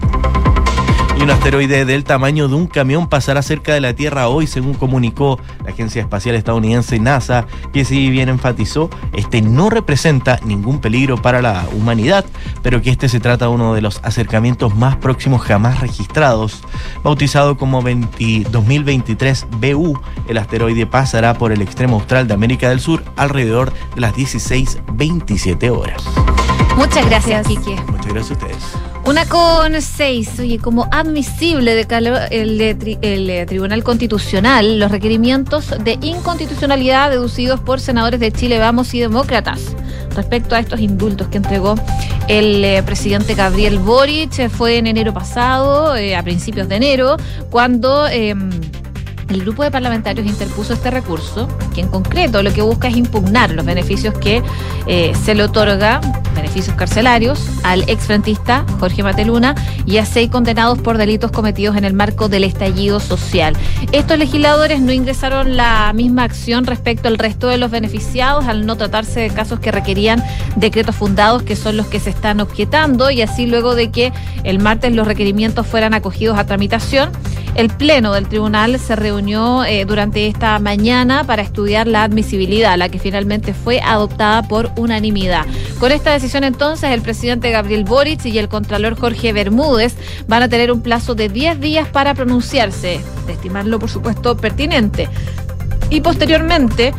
Y un asteroide del tamaño de un camión pasará cerca de la Tierra hoy, según comunicó la Agencia Espacial Estadounidense NASA, que si bien enfatizó, este no representa ningún peligro para la humanidad, pero que este se trata de uno de los acercamientos más próximos jamás registrados. Bautizado como 20 2023 BU, el asteroide pasará por el extremo austral de América del Sur alrededor de las 16.27 horas. Muchas gracias, Kiki. Muchas gracias a ustedes. Una con seis, oye, como admisible de el, el, Tribunal Constitucional los requerimientos de inconstitucionalidad deducidos por senadores de Chile Vamos y Demócratas respecto a estos indultos que entregó el eh, presidente Gabriel Boric. Fue en enero pasado, eh, a principios de enero, cuando... em, el grupo de parlamentarios interpuso este recurso, que en concreto lo que busca es impugnar los beneficios que eh, se le otorga, beneficios carcelarios, al exfrentista Jorge Mateluna y a seis condenados por delitos cometidos en el marco del estallido social. Estos legisladores no ingresaron la misma acción respecto al resto de los beneficiados, al no tratarse de casos que requerían decretos fundados, que son los que se están objetando, y así luego de que el martes los requerimientos fueran acogidos a tramitación, el Pleno del Tribunal se reunió eh, durante esta mañana para estudiar la admisibilidad, la que finalmente fue adoptada por unanimidad. Con esta decisión entonces, el presidente Gabriel Boric y el contralor Jorge Bermúdez van a tener un plazo de 10 días para pronunciarse, de estimarlo por supuesto pertinente. Y posteriormente,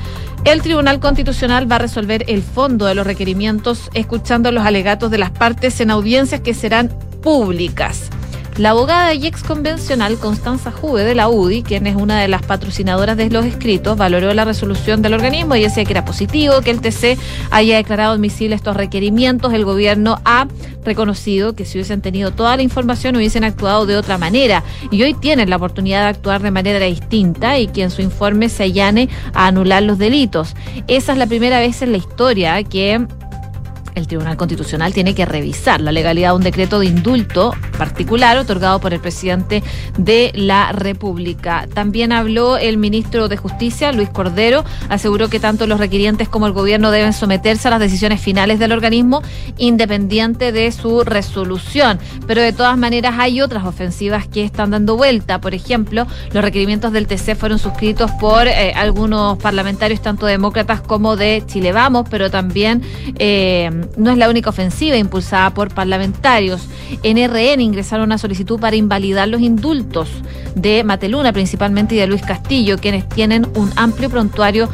el Tribunal Constitucional va a resolver el fondo de los requerimientos escuchando los alegatos de las partes en audiencias que serán públicas. La abogada y ex convencional Constanza Juve de la UDI, quien es una de las patrocinadoras de los escritos, valoró la resolución del organismo y decía que era positivo que el TC haya declarado admisibles estos requerimientos. El gobierno ha reconocido que si hubiesen tenido toda la información hubiesen actuado de otra manera y hoy tienen la oportunidad de actuar de manera distinta y que en su informe se allane a anular los delitos. Esa es la primera vez en la historia que el Tribunal Constitucional tiene que revisar la legalidad de un decreto de indulto particular otorgado por el presidente de la República. También habló el ministro de Justicia, Luis Cordero, aseguró que tanto los requirientes como el gobierno deben someterse a las decisiones finales del organismo independiente de su resolución. Pero de todas maneras hay otras ofensivas que están dando vuelta. Por ejemplo, los requerimientos del TC fueron suscritos por eh, algunos parlamentarios, tanto demócratas como de Chile Vamos, pero también eh, no es la única ofensiva impulsada por parlamentarios. En RN ingresaron una solicitud para invalidar los indultos de Mateluna principalmente y de Luis Castillo, quienes tienen un amplio prontuario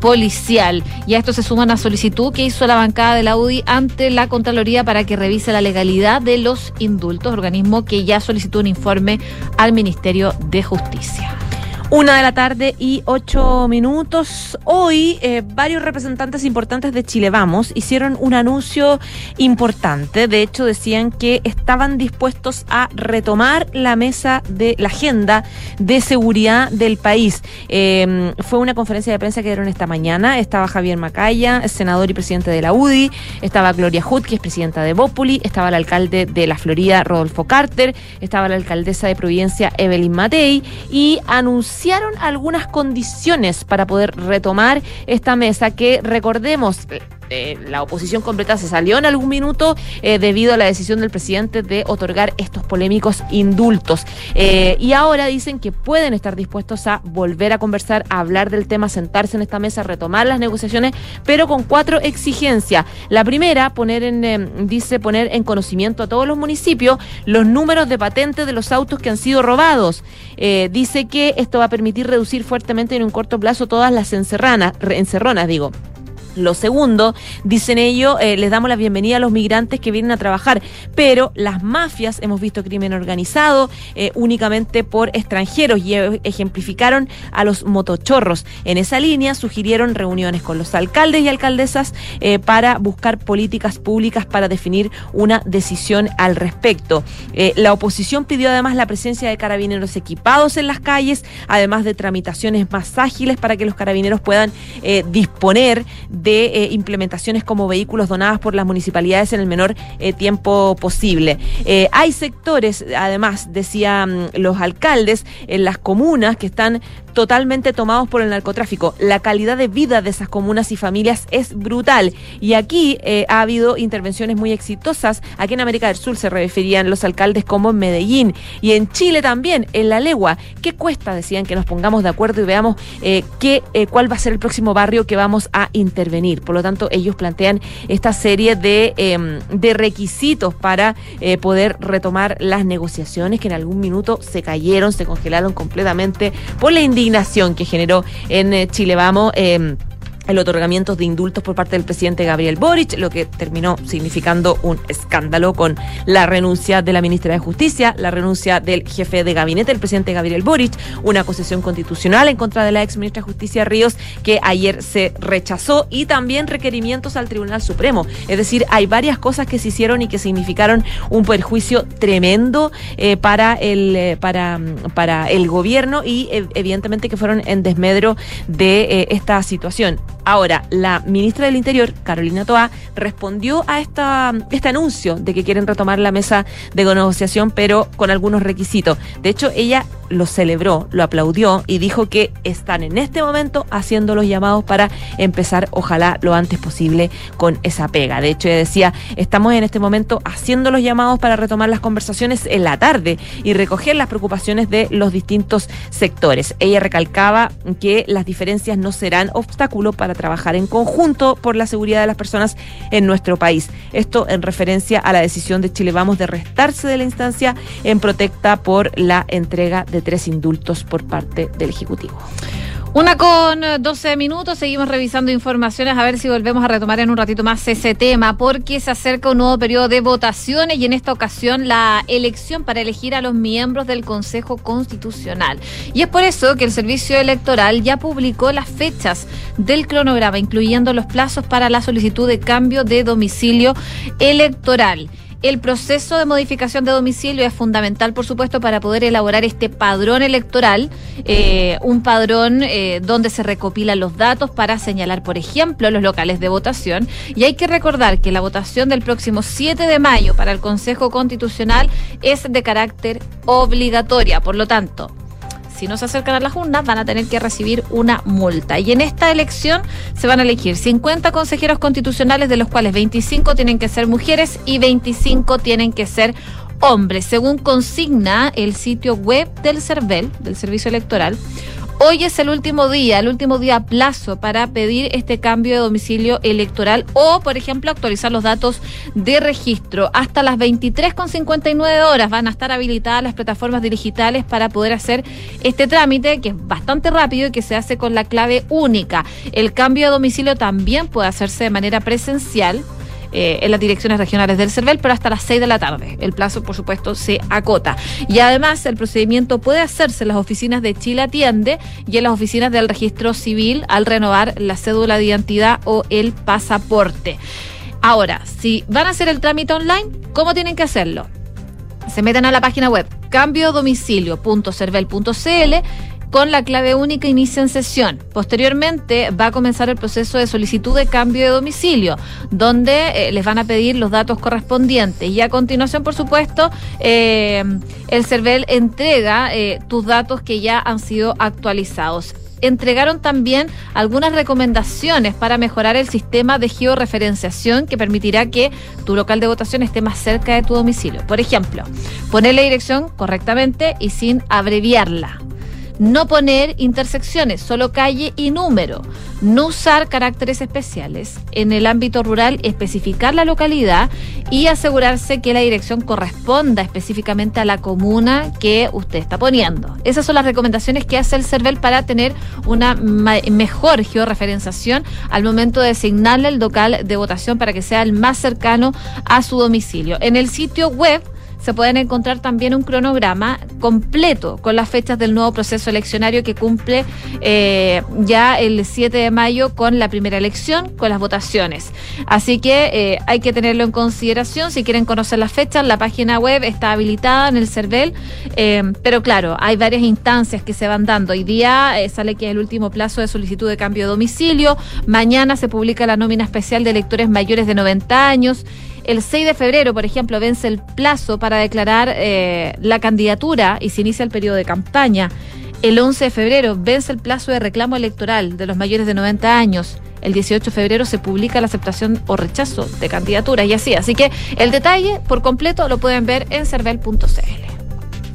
policial. Y a esto se suma una solicitud que hizo la bancada de la UDI ante la Contraloría para que revise la legalidad de los indultos, organismo que ya solicitó un informe al Ministerio de Justicia. Una de la tarde y ocho minutos. Hoy eh, varios representantes importantes de Chile Vamos hicieron un anuncio importante. De hecho, decían que estaban dispuestos a retomar la mesa de la agenda de seguridad del país. Eh, fue una conferencia de prensa que dieron esta mañana. Estaba Javier Macaya, senador y presidente de la UDI. Estaba Gloria Hood, que es presidenta de Bópoli. Estaba el alcalde de la Florida, Rodolfo Carter. Estaba la alcaldesa de Providencia, Evelyn Matei. Y anunció algunas condiciones para poder retomar esta mesa que recordemos eh, la oposición completa se salió en algún minuto eh, debido a la decisión del presidente de otorgar estos polémicos indultos. Eh, y ahora dicen que pueden estar dispuestos a volver a conversar, a hablar del tema, sentarse en esta mesa, retomar las negociaciones, pero con cuatro exigencias. La primera, poner en, dice poner en conocimiento a todos los municipios los números de patentes de los autos que han sido robados. dice que esto va a permitir reducir fuertemente en un corto plazo todas las encerranas, encerronas, digo. Lo segundo, dicen ellos, eh, les damos la bienvenida a los migrantes que vienen a trabajar, pero las mafias, hemos visto crimen organizado eh, únicamente por extranjeros y e, ejemplificaron a los motochorros. En esa línea sugirieron reuniones con los alcaldes y alcaldesas eh, para buscar políticas públicas para definir una decisión al respecto. la oposición pidió además la presencia de carabineros equipados en las calles, además de tramitaciones más ágiles para que los carabineros puedan disponer de eh, implementaciones como vehículos donadas por las municipalidades en el menor eh, tiempo posible. Eh, hay sectores, además, decían los alcaldes, en las comunas que están totalmente tomados por el narcotráfico. La calidad de vida de esas comunas y familias es brutal. Y aquí ha habido intervenciones muy exitosas. Aquí en América del Sur se referían los alcaldes como en Medellín. Y en Chile también, en La Legua. ¿Qué cuesta? Decían que nos pongamos de acuerdo y veamos qué, cuál va a ser el próximo barrio que vamos a intervenir. Por lo tanto, ellos plantean esta serie de, em, de requisitos para eh, poder retomar las negociaciones que en algún minuto se cayeron, se congelaron completamente por la indignación que generó en eh, Chile Vamos. Eh, el otorgamiento de indultos por parte del presidente Gabriel Boric, lo que terminó significando un escándalo con la renuncia de la ministra de Justicia, la renuncia del jefe de gabinete, el presidente Gabriel Boric, una acusación constitucional en contra de la ex ministra de Justicia Ríos que ayer se rechazó y también requerimientos al Tribunal Supremo. Es decir, hay varias cosas que se hicieron y que significaron un perjuicio tremendo eh, para, el, eh, para, para el gobierno y eh, evidentemente que fueron en desmedro de esta situación. Ahora, la ministra del Interior, Carolina Toa, respondió a esta, este anuncio de que quieren retomar la mesa de negociación, pero con algunos requisitos. De hecho, ella lo celebró, lo aplaudió y dijo que están en este momento haciendo los llamados para empezar, ojalá lo antes posible, con esa pega. De hecho, ella decía, estamos en este momento haciendo los llamados para retomar las conversaciones en la tarde y recoger las preocupaciones de los distintos sectores. Ella recalcaba que las diferencias no serán obstáculo para trabajar en conjunto por la seguridad de las personas en nuestro país. Esto en referencia a la decisión de Chile Vamos de restarse de la instancia en protecta por la entrega de tres indultos por parte del Ejecutivo. Una con eh, 12 minutos, seguimos revisando informaciones a ver si volvemos a retomar en un ratito más ese tema, porque se acerca un nuevo periodo de votaciones y en esta ocasión la elección para elegir a los miembros del Consejo Constitucional. Y es por eso que el Servicio Electoral ya publicó las fechas del cronograma, incluyendo los plazos para la solicitud de cambio de domicilio electoral. El proceso de modificación de domicilio es fundamental, por supuesto, para poder elaborar este padrón electoral, eh, un padrón eh, donde se recopilan los datos para señalar, por ejemplo, los locales de votación. Y hay que recordar que la votación del próximo 7 de mayo para el Consejo Constitucional es de carácter obligatoria. Por lo tanto, si no se acercan a las urnas, van a tener que recibir una multa. Y en esta elección se van a elegir 50 consejeros constitucionales, de los cuales 25 tienen que ser mujeres y 25 tienen que ser hombres, según consigna el sitio web del CERVEL, del Servicio Electoral. Hoy es el último día, el último día plazo para pedir este cambio de domicilio electoral o, por ejemplo, actualizar los datos de registro. Hasta las 23.59 horas van a estar habilitadas las plataformas digitales para poder hacer este trámite, que es bastante rápido y que se hace con la clave única. El cambio de domicilio también puede hacerse de manera presencial eh, en las direcciones regionales del CERVEL, pero hasta las 6 de la tarde. El plazo, por supuesto, se acota. Y además, el procedimiento puede hacerse en las oficinas de Chile Atiende y en las oficinas del registro civil al renovar la cédula de identidad o el pasaporte. Ahora, si van a hacer el trámite online, ¿cómo tienen que hacerlo? Se meten a la página web cambiodomicilio.cervel.cl con la clave única inician sesión. Posteriormente va a comenzar el proceso de solicitud de cambio de domicilio, donde eh, les van a pedir los datos correspondientes. Y a continuación, por supuesto, eh, el CERVEL entrega eh, tus datos que ya han sido actualizados entregaron también algunas recomendaciones para mejorar el sistema de georreferenciación que permitirá que tu local de votación esté más cerca de tu domicilio. Por ejemplo, poner la dirección correctamente y sin abreviarla no poner intersecciones, solo calle y número, no usar caracteres especiales. En el ámbito rural, especificar la localidad y asegurarse que la dirección corresponda específicamente a la comuna que usted está poniendo. Esas son las recomendaciones que hace el CERVEL para tener una mejor georreferenciación al momento de asignarle el local de votación para que sea el más cercano a su domicilio. En el sitio web se pueden encontrar también un cronograma completo con las fechas del nuevo proceso eleccionario que cumple eh, ya el 7 de mayo con la primera elección, con las votaciones. Así que eh, hay que tenerlo en consideración. Si quieren conocer las fechas, la página web está habilitada en el CERVEL, eh, pero claro, hay varias instancias que se van dando. Hoy día sale que es el último plazo de solicitud de cambio de domicilio. Mañana se publica la nómina especial de electores mayores de 90 años. El 6 de febrero, por ejemplo, vence el plazo para declarar eh, la candidatura y se inicia el periodo de campaña. El 11 de febrero vence el plazo de reclamo electoral de los mayores de 90 años. El 18 de febrero se publica la aceptación o rechazo de candidaturas y así. Así que el detalle por completo lo pueden ver en cervel.cl.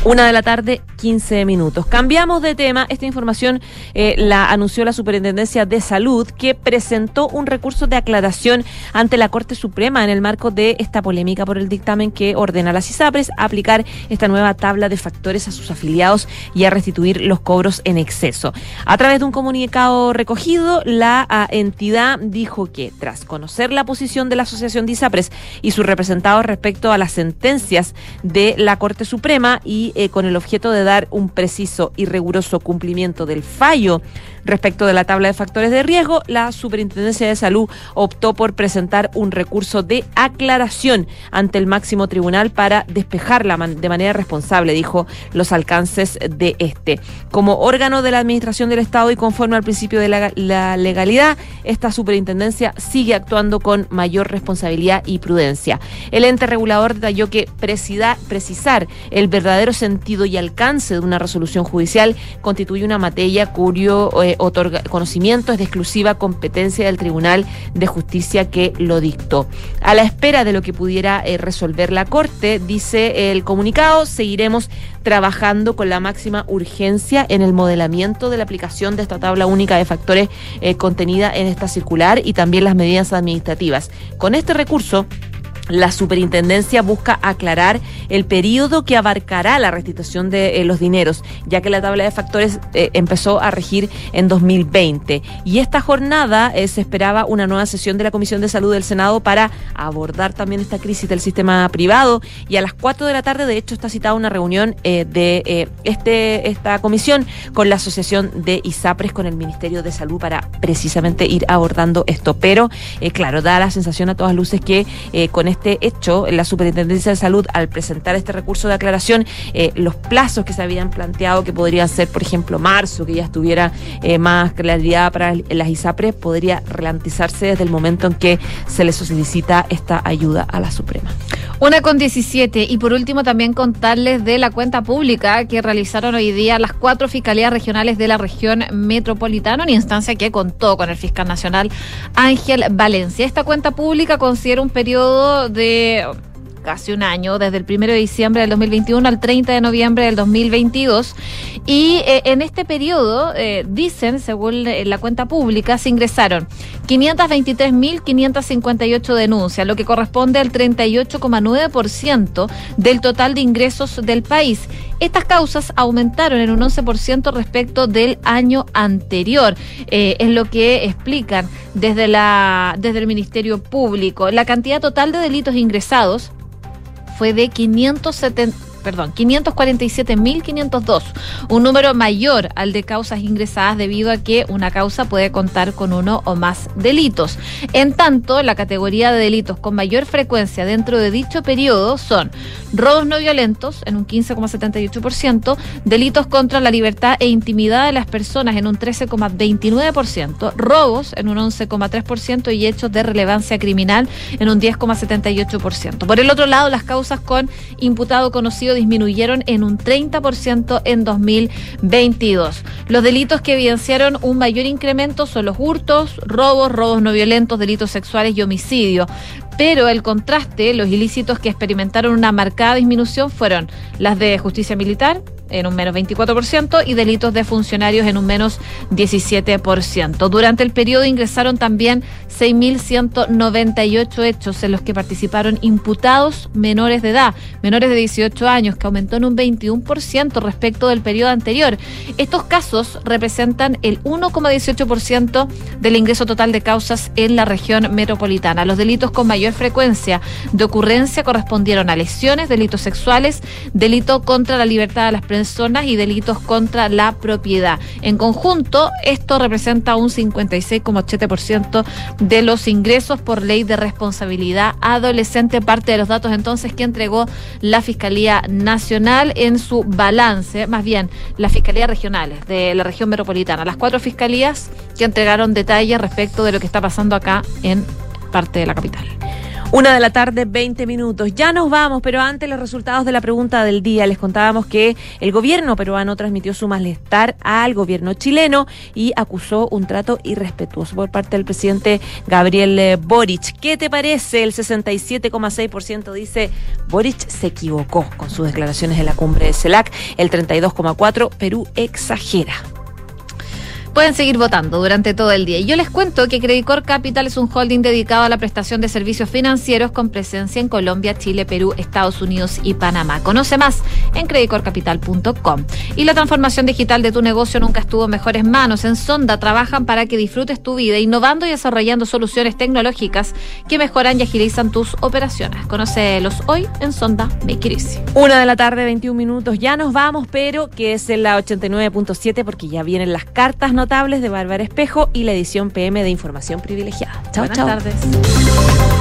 Una de la tarde, 15 minutos. Cambiamos de tema. Esta información eh, la anunció la Superintendencia de Salud, que presentó un recurso de aclaración ante la Corte Suprema en el marco de esta polémica por el dictamen que ordena a las ISAPRES aplicar esta nueva tabla de factores a sus afiliados y a restituir los cobros en exceso. A través de un comunicado recogido, la a, entidad dijo que tras conocer la posición de la Asociación de ISAPRES y sus representados respecto a las sentencias de la Corte Suprema y eh, con el objeto de dar un preciso y riguroso cumplimiento del fallo respecto de la tabla de factores de riesgo, la Superintendencia de Salud optó por presentar un recurso de aclaración ante el máximo tribunal para despejarla de manera responsable, dijo los alcances de este. Como órgano de la Administración del Estado y conforme al principio de la, legalidad, esta superintendencia sigue actuando con mayor responsabilidad y prudencia. El ente regulador detalló que precisar el verdadero sentido y alcance de una resolución judicial constituye una materia cuyo eh, otorga, conocimiento es de exclusiva competencia del Tribunal de Justicia que lo dictó. A la espera de lo que pudiera eh, resolver la Corte, dice el comunicado, seguiremos trabajando con la máxima urgencia en el modelamiento de la aplicación de esta tabla única de factores eh, contenida en esta circular y también las medidas administrativas. Con este recurso, La superintendencia busca aclarar el periodo que abarcará la restitución de eh, los dineros, ya que la tabla de factores eh, empezó a regir en 2020. Y esta jornada eh, se esperaba una nueva sesión de la Comisión de Salud del Senado para abordar también esta crisis del sistema privado. Y a las 4 de la tarde, de hecho, está citada una reunión de este, esta comisión con la Asociación de ISAPRES, con el Ministerio de Salud, para precisamente ir abordando esto. Pero, claro, da la sensación a todas luces que con este este hecho, la Superintendencia de Salud, al presentar este recurso de aclaración, eh, los plazos que se habían planteado, que podrían ser, por ejemplo, marzo, que ya estuviera eh, más claridad para las ISAPRES, podría relantizarse desde el momento en que se le solicita esta ayuda a la Suprema. Una con 17. Y por último, también contarles de la cuenta pública que realizaron hoy día las cuatro fiscalías regionales de la región metropolitana, una instancia que contó con el fiscal nacional Ángel Valencia. Esta cuenta pública considera un periodo de casi un año, desde el 1 de diciembre del 2021 al 30 de noviembre del 2022. Y eh, en este periodo, eh, dicen, según eh, la cuenta pública, se ingresaron 523.558 denuncias, lo que corresponde al 38,9% del total de ingresos del país. Estas causas aumentaron en un 11% respecto del año anterior, es lo que explican desde, la, desde el Ministerio Público. La cantidad total de delitos ingresados fue de 570 perdón, 547.502, un número mayor al de causas ingresadas debido a que una causa puede contar con uno o más delitos. En tanto, la categoría de delitos con mayor frecuencia dentro de dicho periodo son robos no violentos en un 15,78%, delitos contra la libertad e intimidad de las personas en un 13,29%, robos en un 11,3% y hechos de relevancia criminal en un 10,78%. Por el otro lado, las causas con imputado conocido disminuyeron en un 30% en 2022. Los delitos que evidenciaron un mayor incremento son los hurtos, robos, robos no violentos, delitos sexuales y homicidio. Pero el contraste, los ilícitos que experimentaron una marcada disminución fueron las de justicia militar, en un menos 24% y delitos de funcionarios en un menos 17%. Durante el periodo ingresaron también 6.198 hechos en los que participaron imputados menores de edad, menores de 18 años, que aumentó en un 21% respecto del periodo anterior. Estos casos representan el 1,18% del ingreso total de causas en la región metropolitana. Los delitos con mayor frecuencia de ocurrencia correspondieron a lesiones, delitos sexuales, delito contra la libertad de las personas y delitos contra la propiedad. En conjunto, esto representa un 56,7% de los ingresos por ley de responsabilidad adolescente, parte de los datos entonces que entregó la Fiscalía Nacional en su balance, más bien las Fiscalías Regionales de la región metropolitana, las cuatro fiscalías que entregaron detalles respecto de lo que está pasando acá en parte de la capital. Una de la tarde, 20 minutos. Ya nos vamos, pero antes los resultados de la pregunta del día. Les contábamos que el gobierno peruano transmitió su malestar al gobierno chileno y acusó un trato irrespetuoso por parte del presidente Gabriel eh, Boric. ¿Qué te parece? El 67,6% dice Boric se equivocó con sus declaraciones en la cumbre de CELAC. El 32,4% Perú exagera. Pueden seguir votando durante todo el día. Y yo les cuento que Credicor Capital es un holding dedicado a la prestación de servicios financieros con presencia en Colombia, Chile, Perú, Estados Unidos y Panamá. Conoce más en creditcorcapital.com. Y la transformación digital de tu negocio nunca estuvo en mejores manos. En Sonda trabajan para que disfrutes tu vida, innovando y desarrollando soluciones tecnológicas que mejoran y agilizan tus operaciones. Conócelos hoy en Sonda Make It. Una de la tarde, 21 minutos. Ya nos vamos, pero que es en la 89.7 porque ya vienen las cartas notables de Bárbara Espejo y la edición PM de Información Privilegiada. Chao, Buenas chao. tardes.